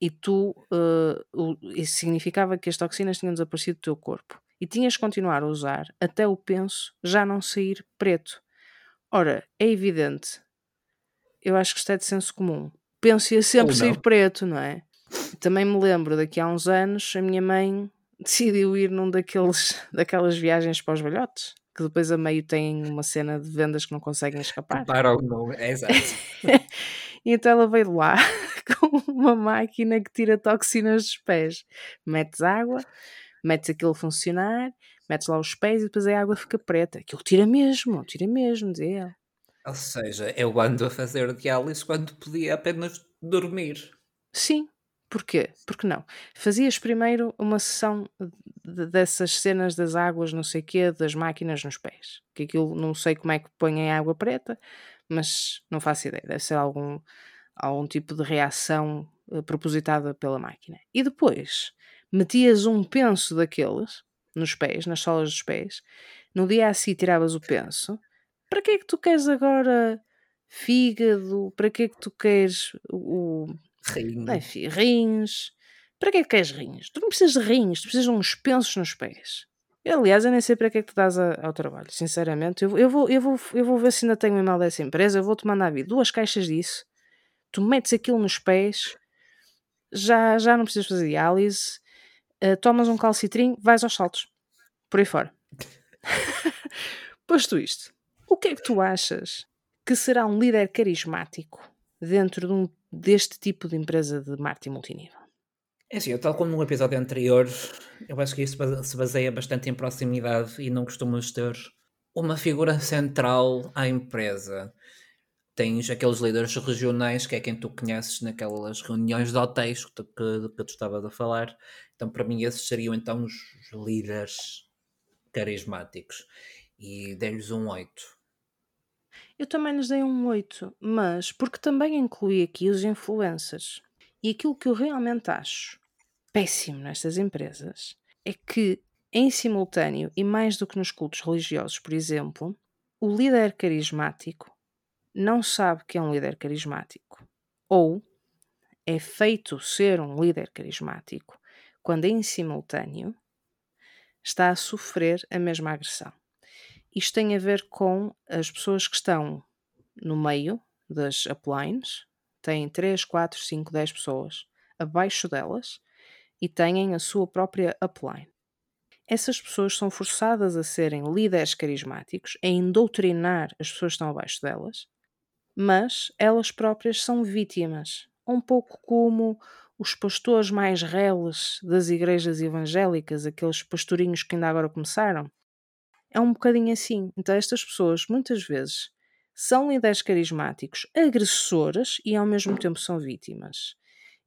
e tu uh, isso significava que as toxinas tinham desaparecido do teu corpo e tinhas de continuar a usar até o penso já não sair preto. Ora, é evidente, eu acho que isto é de senso comum. Penso ia sempre sair preto, não é? Também me lembro daqui a uns anos a minha mãe decidiu ir num daqueles, daquelas viagens para os velhotes, que depois a meio têm uma cena de vendas que não conseguem escapar. Para não, é exato. e então ela veio lá com uma máquina que tira toxinas dos pés. Metes água, metes aquilo a funcionar, metes lá os pés e depois a água fica preta. Aquilo tira mesmo, tira mesmo, dizia ela. Ou seja, eu ando a fazer diálise quando podia apenas dormir. Sim, Porquê? Porque não? Fazias primeiro uma sessão de, dessas cenas das águas, não sei quê, das máquinas nos pés. Que aquilo não sei como é que põem água preta, mas não faço ideia. Deve ser algum, algum tipo de reação uh, propositada pela máquina. E depois metias um penso daqueles nos pés, nas solas dos pés. No dia a tiravas o penso. Para que é que tu queres agora fígado? Para que é que tu queres o Rins. Enfim, rins. Para que é que queres rins? Tu não precisas de rins, tu precisas de uns pensos nos pés. Eu, aliás, eu nem sei para que é que tu dás a, ao trabalho, sinceramente. Eu, eu, vou, eu, vou, eu vou ver se ainda tenho o e-mail dessa empresa, eu vou-te mandar vir duas caixas disso, tu metes aquilo nos pés, já, já não precisas fazer diálise, uh, tomas um calcitrim, vais aos saltos. Por aí fora. Posto isto, o que é que tu achas que será um líder carismático dentro de um deste tipo de empresa de marketing multinível? É assim, tal como no episódio anterior, eu acho que isso se baseia bastante em proximidade e não costumas ter uma figura central à empresa. Tens aqueles líderes regionais, que é quem tu conheces naquelas reuniões de hotéis que, que, que tu estavas a falar. Então, para mim, esses seriam então os líderes carismáticos. E dei-lhes um 8. Eu também lhes dei um 8, mas porque também incluí aqui os influencers. E aquilo que eu realmente acho péssimo nestas empresas é que, em simultâneo, e mais do que nos cultos religiosos, por exemplo, o líder carismático não sabe que é um líder carismático. Ou é feito ser um líder carismático quando, em simultâneo, está a sofrer a mesma agressão. Isto tem a ver com as pessoas que estão no meio das uplines, têm 3, 4, 5, 10 pessoas abaixo delas e têm a sua própria upline. Essas pessoas são forçadas a serem líderes carismáticos, a endoutrinar as pessoas que estão abaixo delas, mas elas próprias são vítimas, um pouco como os pastores mais reles das igrejas evangélicas, aqueles pastorinhos que ainda agora começaram. É um bocadinho assim. Então, estas pessoas muitas vezes são líderes carismáticos, agressoras e ao mesmo tempo são vítimas.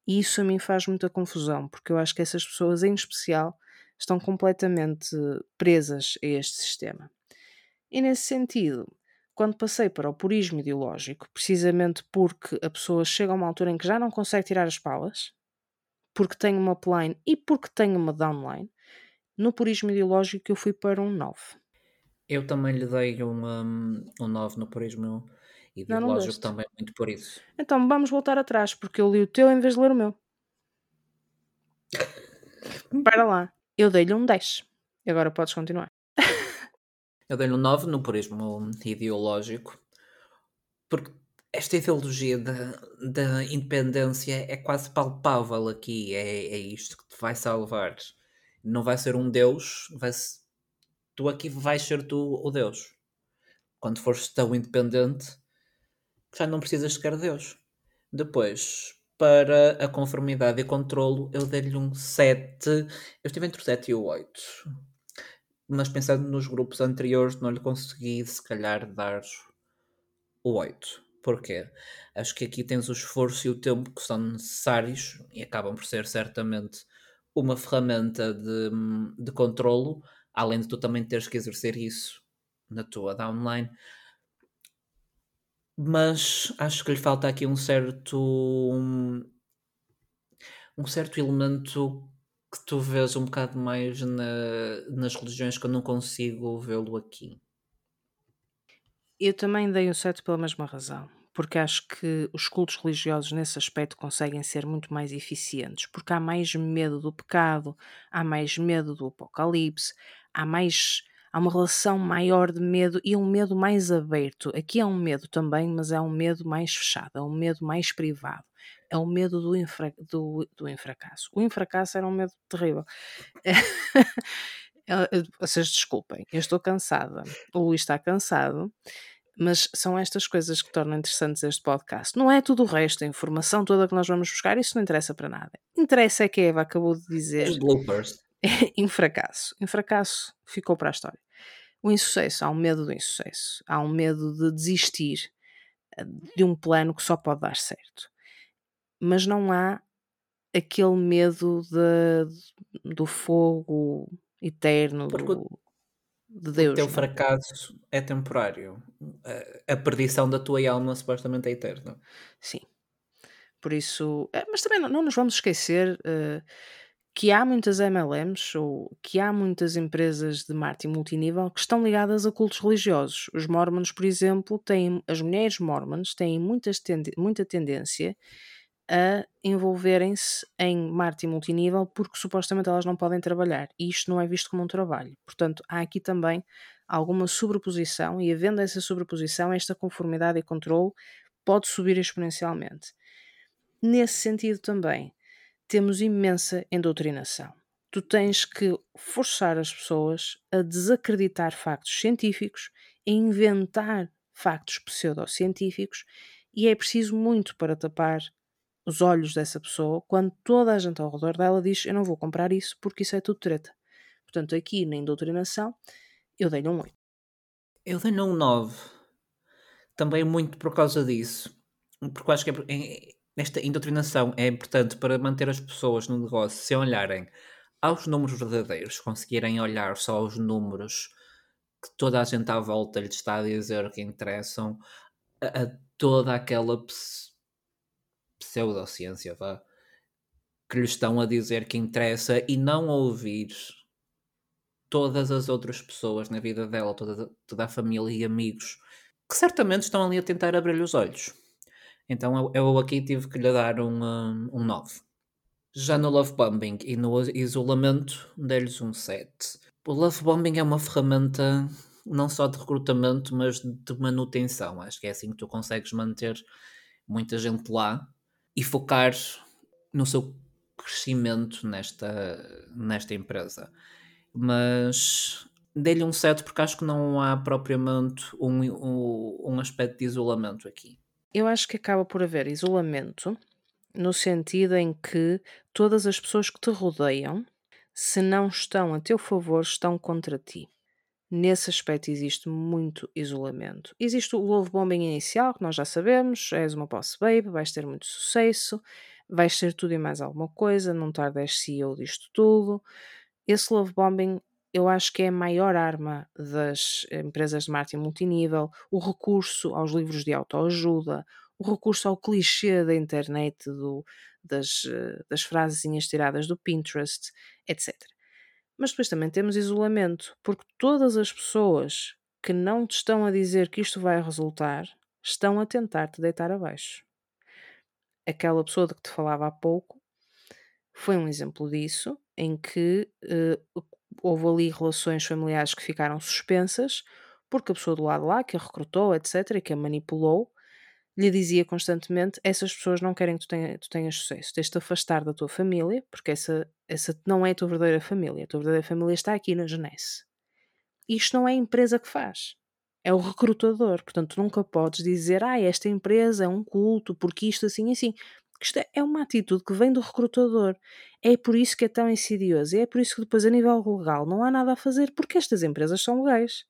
E isso a mim faz muita confusão, porque eu acho que essas pessoas, em especial, estão completamente presas a este sistema. E nesse sentido, quando passei para o purismo ideológico, precisamente porque a pessoa chega a uma altura em que já não consegue tirar as palas, porque tem uma upline e porque tem uma downline, no purismo ideológico eu fui para um 9. Eu também lhe dei um, um, um 9 no purismo ideológico, não, também muito por isso. Então vamos voltar atrás, porque eu li o teu em vez de ler o meu. para lá. Eu dei-lhe um 10. Agora podes continuar. eu dei-lhe um 9 no purismo ideológico, porque esta ideologia da, da independência é quase palpável aqui. É, é isto que te vai salvar. Não vai ser um Deus, vai -se... tu aqui vais ser tu o Deus. Quando fores tão independente, já não precisas sequer de Deus. Depois, para a conformidade e controlo, eu dei-lhe um 7. Eu estive entre o 7 e o 8. Mas pensando nos grupos anteriores, não lhe consegui, se calhar, dar o 8. Porquê? Acho que aqui tens o esforço e o tempo que são necessários e acabam por ser certamente uma ferramenta de, de controlo, além de tu também teres que exercer isso na tua downline. Mas acho que lhe falta aqui um certo um, um certo elemento que tu vês um bocado mais na, nas religiões que eu não consigo vê-lo aqui. Eu também dei o 7 pela mesma razão porque acho que os cultos religiosos nesse aspecto conseguem ser muito mais eficientes, porque há mais medo do pecado, há mais medo do apocalipse, há mais há uma relação maior de medo e um medo mais aberto. Aqui é um medo também, mas é um medo mais fechado, é um medo mais privado. É o medo do, infra, do, do infracasso. O infracasso era um medo terrível. Vocês desculpem, eu estou cansada. O Luís está cansado mas são estas coisas que tornam interessantes este podcast. Não é tudo o resto, a informação toda que nós vamos buscar, isso não interessa para nada. Interessa é que a Eva acabou de dizer. Os bloopers. em fracasso. Em fracasso ficou para a história. O insucesso, há um medo do insucesso. Há um medo de desistir eh, de um plano que só pode dar certo. Mas não há aquele medo de, do fogo eterno, Porque do, de Deus. O teu é? fracasso é temporário. A, a perdição da tua alma supostamente é eterna. Sim. Por isso. Eh, mas também não, não nos vamos esquecer uh, que há muitas MLMs ou que há muitas empresas de marketing multinível que estão ligadas a cultos religiosos. Os Mormons, por exemplo, têm. As mulheres Mormons têm muitas tende, muita tendência a envolverem-se em marketing multinível porque supostamente elas não podem trabalhar e isto não é visto como um trabalho. Portanto, há aqui também alguma sobreposição e havendo essa sobreposição, esta conformidade e controle pode subir exponencialmente. Nesse sentido também, temos imensa endoutrinação. Tu tens que forçar as pessoas a desacreditar factos científicos, a inventar factos pseudocientíficos e é preciso muito para tapar os olhos dessa pessoa quando toda a gente ao redor dela diz eu não vou comprar isso porque isso é tudo treta. Portanto, aqui na doutrinação eu dei-lhe um 8. Eu dei-lhe um 9. Também muito por causa disso. Porque acho que é, esta indoutrinação é importante para manter as pessoas no negócio se olharem aos números verdadeiros, conseguirem olhar só aos números que toda a gente à volta lhe está a dizer que interessam a, a toda aquela pseudociência, vá, que lhe estão a dizer que interessa e não ouvir todas as outras pessoas na vida dela, toda, toda a família e amigos, que certamente estão ali a tentar abrir-lhe os olhos. Então eu, eu, aqui tive que lhe dar um, um 9. Já no love bombing e no isolamento, dei-lhes um 7. O love bombing é uma ferramenta não só de recrutamento, mas de manutenção. Acho que é assim que tu consegues manter muita gente lá e focar no seu crescimento nesta, nesta empresa. Mas dei-lhe um 7 porque acho que não há propriamente um, um, um aspecto de isolamento aqui. Eu acho que acaba por haver isolamento no sentido em que todas as pessoas que te rodeiam, se não estão a teu favor, estão contra ti. Nesse aspecto existe muito isolamento. Existe o love bombing inicial, que nós já sabemos, és uma boss babe, vais ter muito sucesso, vais ser tudo e mais alguma coisa, não tardes CEO disto tudo. Esse love bombing eu acho que é a maior arma das empresas de marketing multinível, o recurso aos livros de autoajuda, o recurso ao clichê da internet, do, das, das frasezinhas tiradas do Pinterest, etc. Mas depois também temos isolamento, porque todas as pessoas que não te estão a dizer que isto vai resultar estão a tentar te deitar abaixo. Aquela pessoa de que te falava há pouco foi um exemplo disso, em que uh, houve ali relações familiares que ficaram suspensas, porque a pessoa do lado lá, que a recrutou, etc., e que a manipulou, lhe dizia constantemente: essas pessoas não querem que tu, tenha, tu tenhas sucesso, tens de afastar da tua família, porque essa, essa não é a tua verdadeira família. A tua verdadeira família está aqui na Genesse. Isto não é a empresa que faz, é o recrutador. Portanto, tu nunca podes dizer: ah, esta empresa é um culto, porque isto assim assim. Isto é uma atitude que vem do recrutador. É por isso que é tão insidioso. E é por isso que depois, a nível legal, não há nada a fazer, porque estas empresas são legais.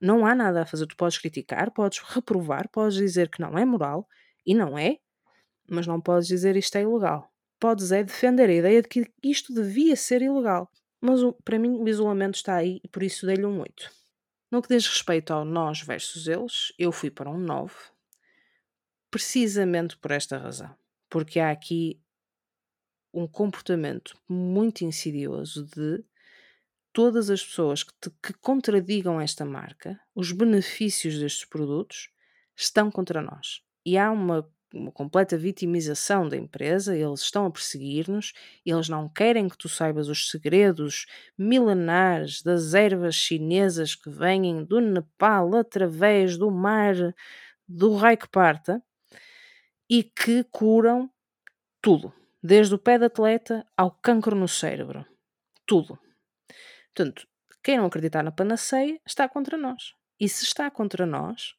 Não há nada a fazer. Tu podes criticar, podes reprovar, podes dizer que não é moral, e não é, mas não podes dizer isto é ilegal. Podes é defender a ideia de que isto devia ser ilegal. Mas para mim o isolamento está aí e por isso dei-lhe um 8. No que diz respeito ao nós versus eles, eu fui para um 9, precisamente por esta razão. Porque há aqui um comportamento muito insidioso de todas as pessoas que, te, que contradigam esta marca, os benefícios destes produtos, estão contra nós. E há uma, uma completa vitimização da empresa, eles estão a perseguir-nos, eles não querem que tu saibas os segredos milenares das ervas chinesas que vêm do Nepal através do mar do que parta e que curam tudo, desde o pé de atleta ao cancro no cérebro. Tudo. Portanto, quem não acreditar na panaceia está contra nós. E se está contra nós,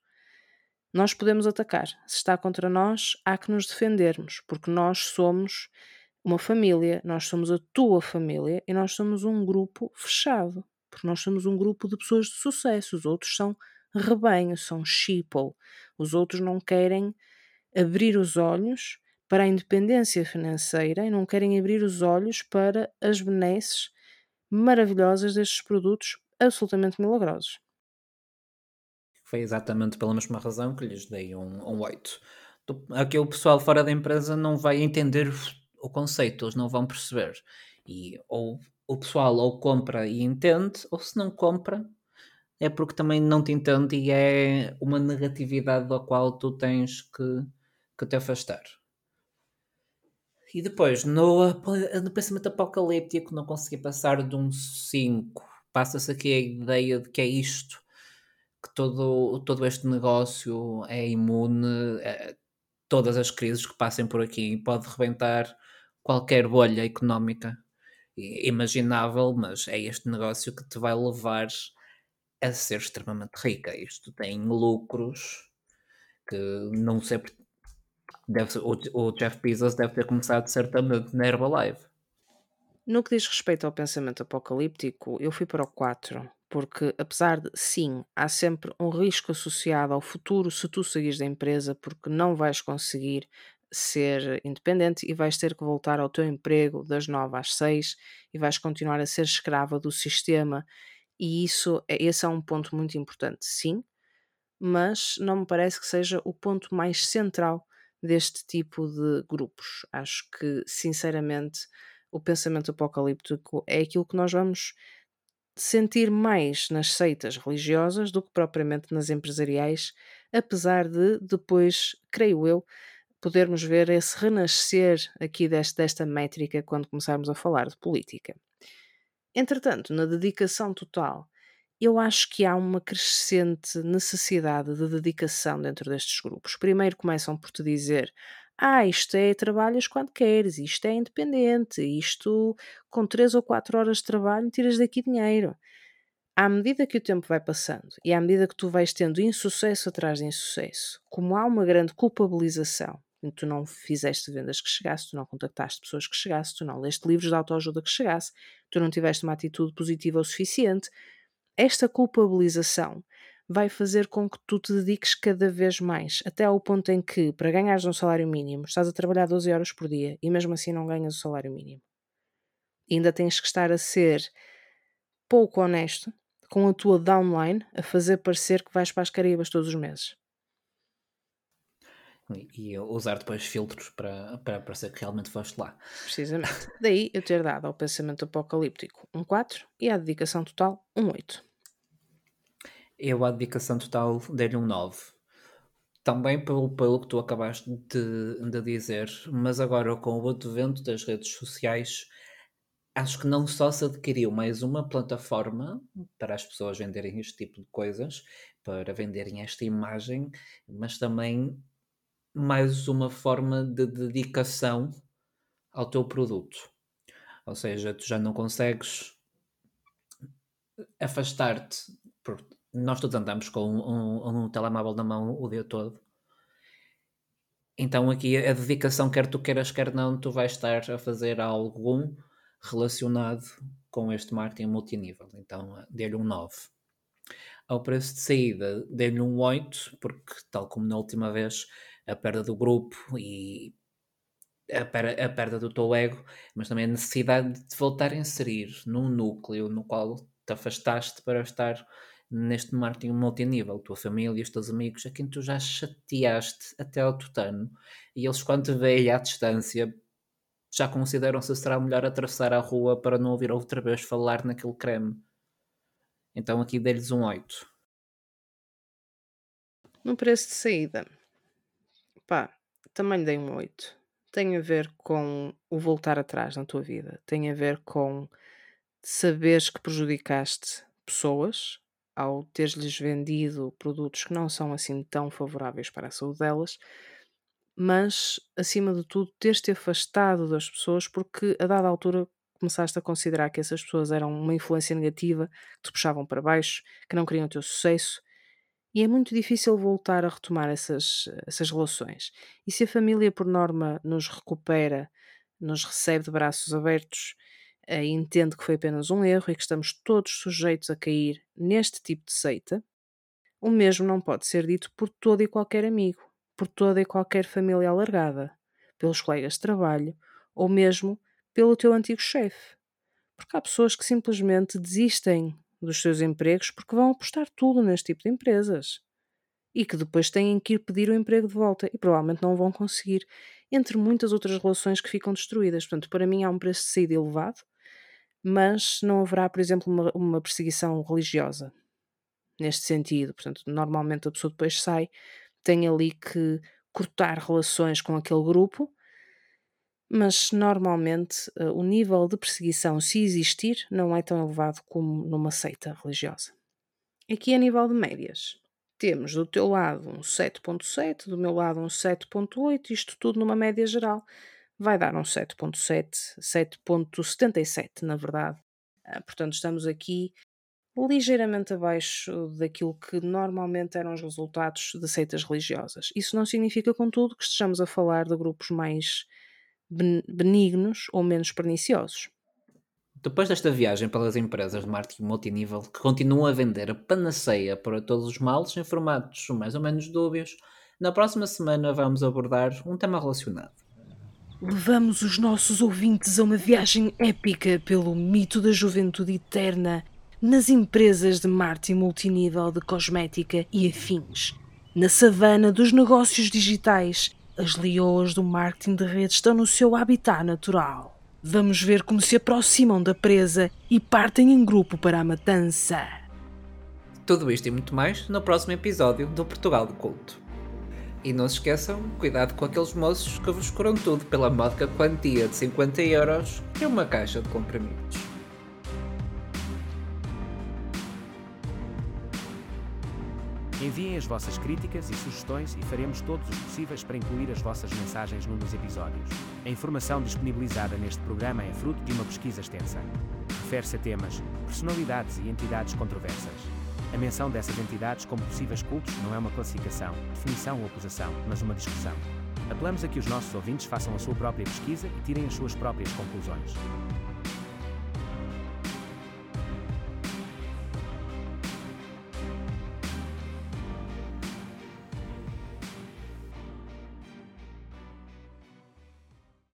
nós podemos atacar. Se está contra nós, há que nos defendermos, porque nós somos uma família, nós somos a tua família e nós somos um grupo fechado, porque nós somos um grupo de pessoas de sucesso. Os outros são rebanho, são sheeple. Os outros não querem abrir os olhos para a independência financeira e não querem abrir os olhos para as benesses maravilhosas destes produtos absolutamente milagrosos. Foi exatamente pela mesma razão que lhes dei um, um 8. Aqui o pessoal fora da empresa não vai entender o conceito, eles não vão perceber. E ou o pessoal ou compra e entende, ou se não compra, é porque também não te entende e é uma negatividade da qual tu tens que, que te afastar. E depois, no, no pensamento apocalíptico, não consegui passar de um 5. Passa-se aqui a ideia de que é isto, que todo, todo este negócio é imune a todas as crises que passem por aqui e pode rebentar qualquer bolha económica imaginável, mas é este negócio que te vai levar a ser extremamente rica. Isto tem lucros que não sei deve ser, o, o Jeff Bezos deve ter começado certamente na Herbalife. No que diz respeito ao pensamento apocalíptico, eu fui para o 4, porque apesar de, sim, há sempre um risco associado ao futuro se tu seguires da empresa, porque não vais conseguir ser independente e vais ter que voltar ao teu emprego das 9 às 6 e vais continuar a ser escrava do sistema. E isso, é, esse é um ponto muito importante, sim, mas não me parece que seja o ponto mais central deste tipo de grupos. Acho que, sinceramente, o pensamento apocalíptico é aquilo que nós vamos sentir mais nas seitas religiosas do que propriamente nas empresariais, apesar de depois, creio eu, podermos ver esse renascer aqui deste, desta métrica quando começarmos a falar de política. Entretanto, na dedicação total eu acho que há uma crescente necessidade de dedicação dentro destes grupos. Primeiro começam por te dizer: ah, isto é trabalhas quando queres, isto é independente, isto com 3 ou 4 horas de trabalho tiras daqui dinheiro. À medida que o tempo vai passando e à medida que tu vais tendo insucesso atrás de insucesso, como há uma grande culpabilização, tu não fizeste vendas que chegasse, tu não contactaste pessoas que chegasse, tu não leste livros de autoajuda que chegasse, tu não tiveste uma atitude positiva o suficiente, esta culpabilização vai fazer com que tu te dediques cada vez mais, até ao ponto em que, para ganhares um salário mínimo, estás a trabalhar 12 horas por dia e mesmo assim não ganhas o salário mínimo. E ainda tens que estar a ser pouco honesto com a tua downline a fazer parecer que vais para as Caraíbas todos os meses. E usar depois filtros para, para parecer que realmente foste lá. Precisamente. Daí eu ter dado ao pensamento apocalíptico um 4 e à dedicação total um 8. Eu, à dedicação total, dei-lhe um 9. Também pelo, pelo que tu acabaste de, de dizer, mas agora com o advento das redes sociais, acho que não só se adquiriu mais uma plataforma para as pessoas venderem este tipo de coisas, para venderem esta imagem, mas também mais uma forma de dedicação ao teu produto. Ou seja, tu já não consegues afastar-te nós todos andamos com um, um, um, telemóvel na mão o dia todo. Então aqui a dedicação, quer tu queiras, quer não, tu vais estar a fazer algum relacionado com este marketing multinível. Então dê-lhe um 9. Ao preço de saída, dê-lhe um 8, porque tal como na última vez, a perda do grupo e a, per a perda do teu ego, mas também a necessidade de voltar a inserir num núcleo no qual te afastaste para estar neste marketing multinível, tua família, os teus amigos, a quem tu já chateaste até ao tutano, e eles quando te veem à distância já consideram se será melhor atravessar a rua para não ouvir outra vez falar naquele creme. Então aqui dei-lhes um 8. No preço de saída, pá, também dei um 8. Tem a ver com o voltar atrás na tua vida. Tem a ver com saberes que prejudicaste pessoas ao teres-lhes vendido produtos que não são assim tão favoráveis para a saúde delas, mas acima de tudo teres-te afastado das pessoas porque a dada altura começaste a considerar que essas pessoas eram uma influência negativa, que te puxavam para baixo, que não queriam o teu sucesso. E é muito difícil voltar a retomar essas, essas relações. E se a família, por norma, nos recupera, nos recebe de braços abertos uh, entende que foi apenas um erro e que estamos todos sujeitos a cair neste tipo de seita, o mesmo não pode ser dito por todo e qualquer amigo, por toda e qualquer família alargada, pelos colegas de trabalho ou mesmo pelo teu antigo chefe. Porque há pessoas que simplesmente desistem dos seus empregos porque vão apostar tudo neste tipo de empresas e que depois têm que ir pedir o emprego de volta e provavelmente não vão conseguir, entre muitas outras relações que ficam destruídas. Portanto, para mim há um preço de saída elevado mas não haverá, por exemplo, uma, uma perseguição religiosa neste sentido. Portanto, normalmente a pessoa depois sai, tem ali que cortar relações com aquele grupo, mas normalmente uh, o nível de perseguição, se existir, não é tão elevado como numa seita religiosa. Aqui a nível de médias, temos do teu lado um 7.7, do meu lado um 7.8, isto tudo numa média geral vai dar um 7.7, 7.77 na verdade. Ah, portanto, estamos aqui ligeiramente abaixo daquilo que normalmente eram os resultados de seitas religiosas. Isso não significa, contudo, que estejamos a falar de grupos mais benignos ou menos perniciosos. Depois desta viagem pelas empresas de marketing multinível que continuam a vender a panaceia para todos os males em formatos mais ou menos dúbios, na próxima semana vamos abordar um tema relacionado. Levamos os nossos ouvintes a uma viagem épica pelo mito da juventude eterna nas empresas de marketing multinível de cosmética e afins. Na savana dos negócios digitais, as leoas do marketing de rede estão no seu habitat natural. Vamos ver como se aproximam da presa e partem em grupo para a matança. Tudo isto e muito mais no próximo episódio do Portugal do Culto. E não se esqueçam, cuidado com aqueles moços que vos curam tudo pela módica quantia de 50 euros e uma caixa de comprimidos. Enviem as vossas críticas e sugestões e faremos todos os possíveis para incluir as vossas mensagens num dos episódios. A informação disponibilizada neste programa é fruto de uma pesquisa extensa. Refere-se a temas, personalidades e entidades controversas. A menção dessas entidades como possíveis cultos não é uma classificação, definição ou acusação, mas uma discussão. Apelamos a que os nossos ouvintes façam a sua própria pesquisa e tirem as suas próprias conclusões.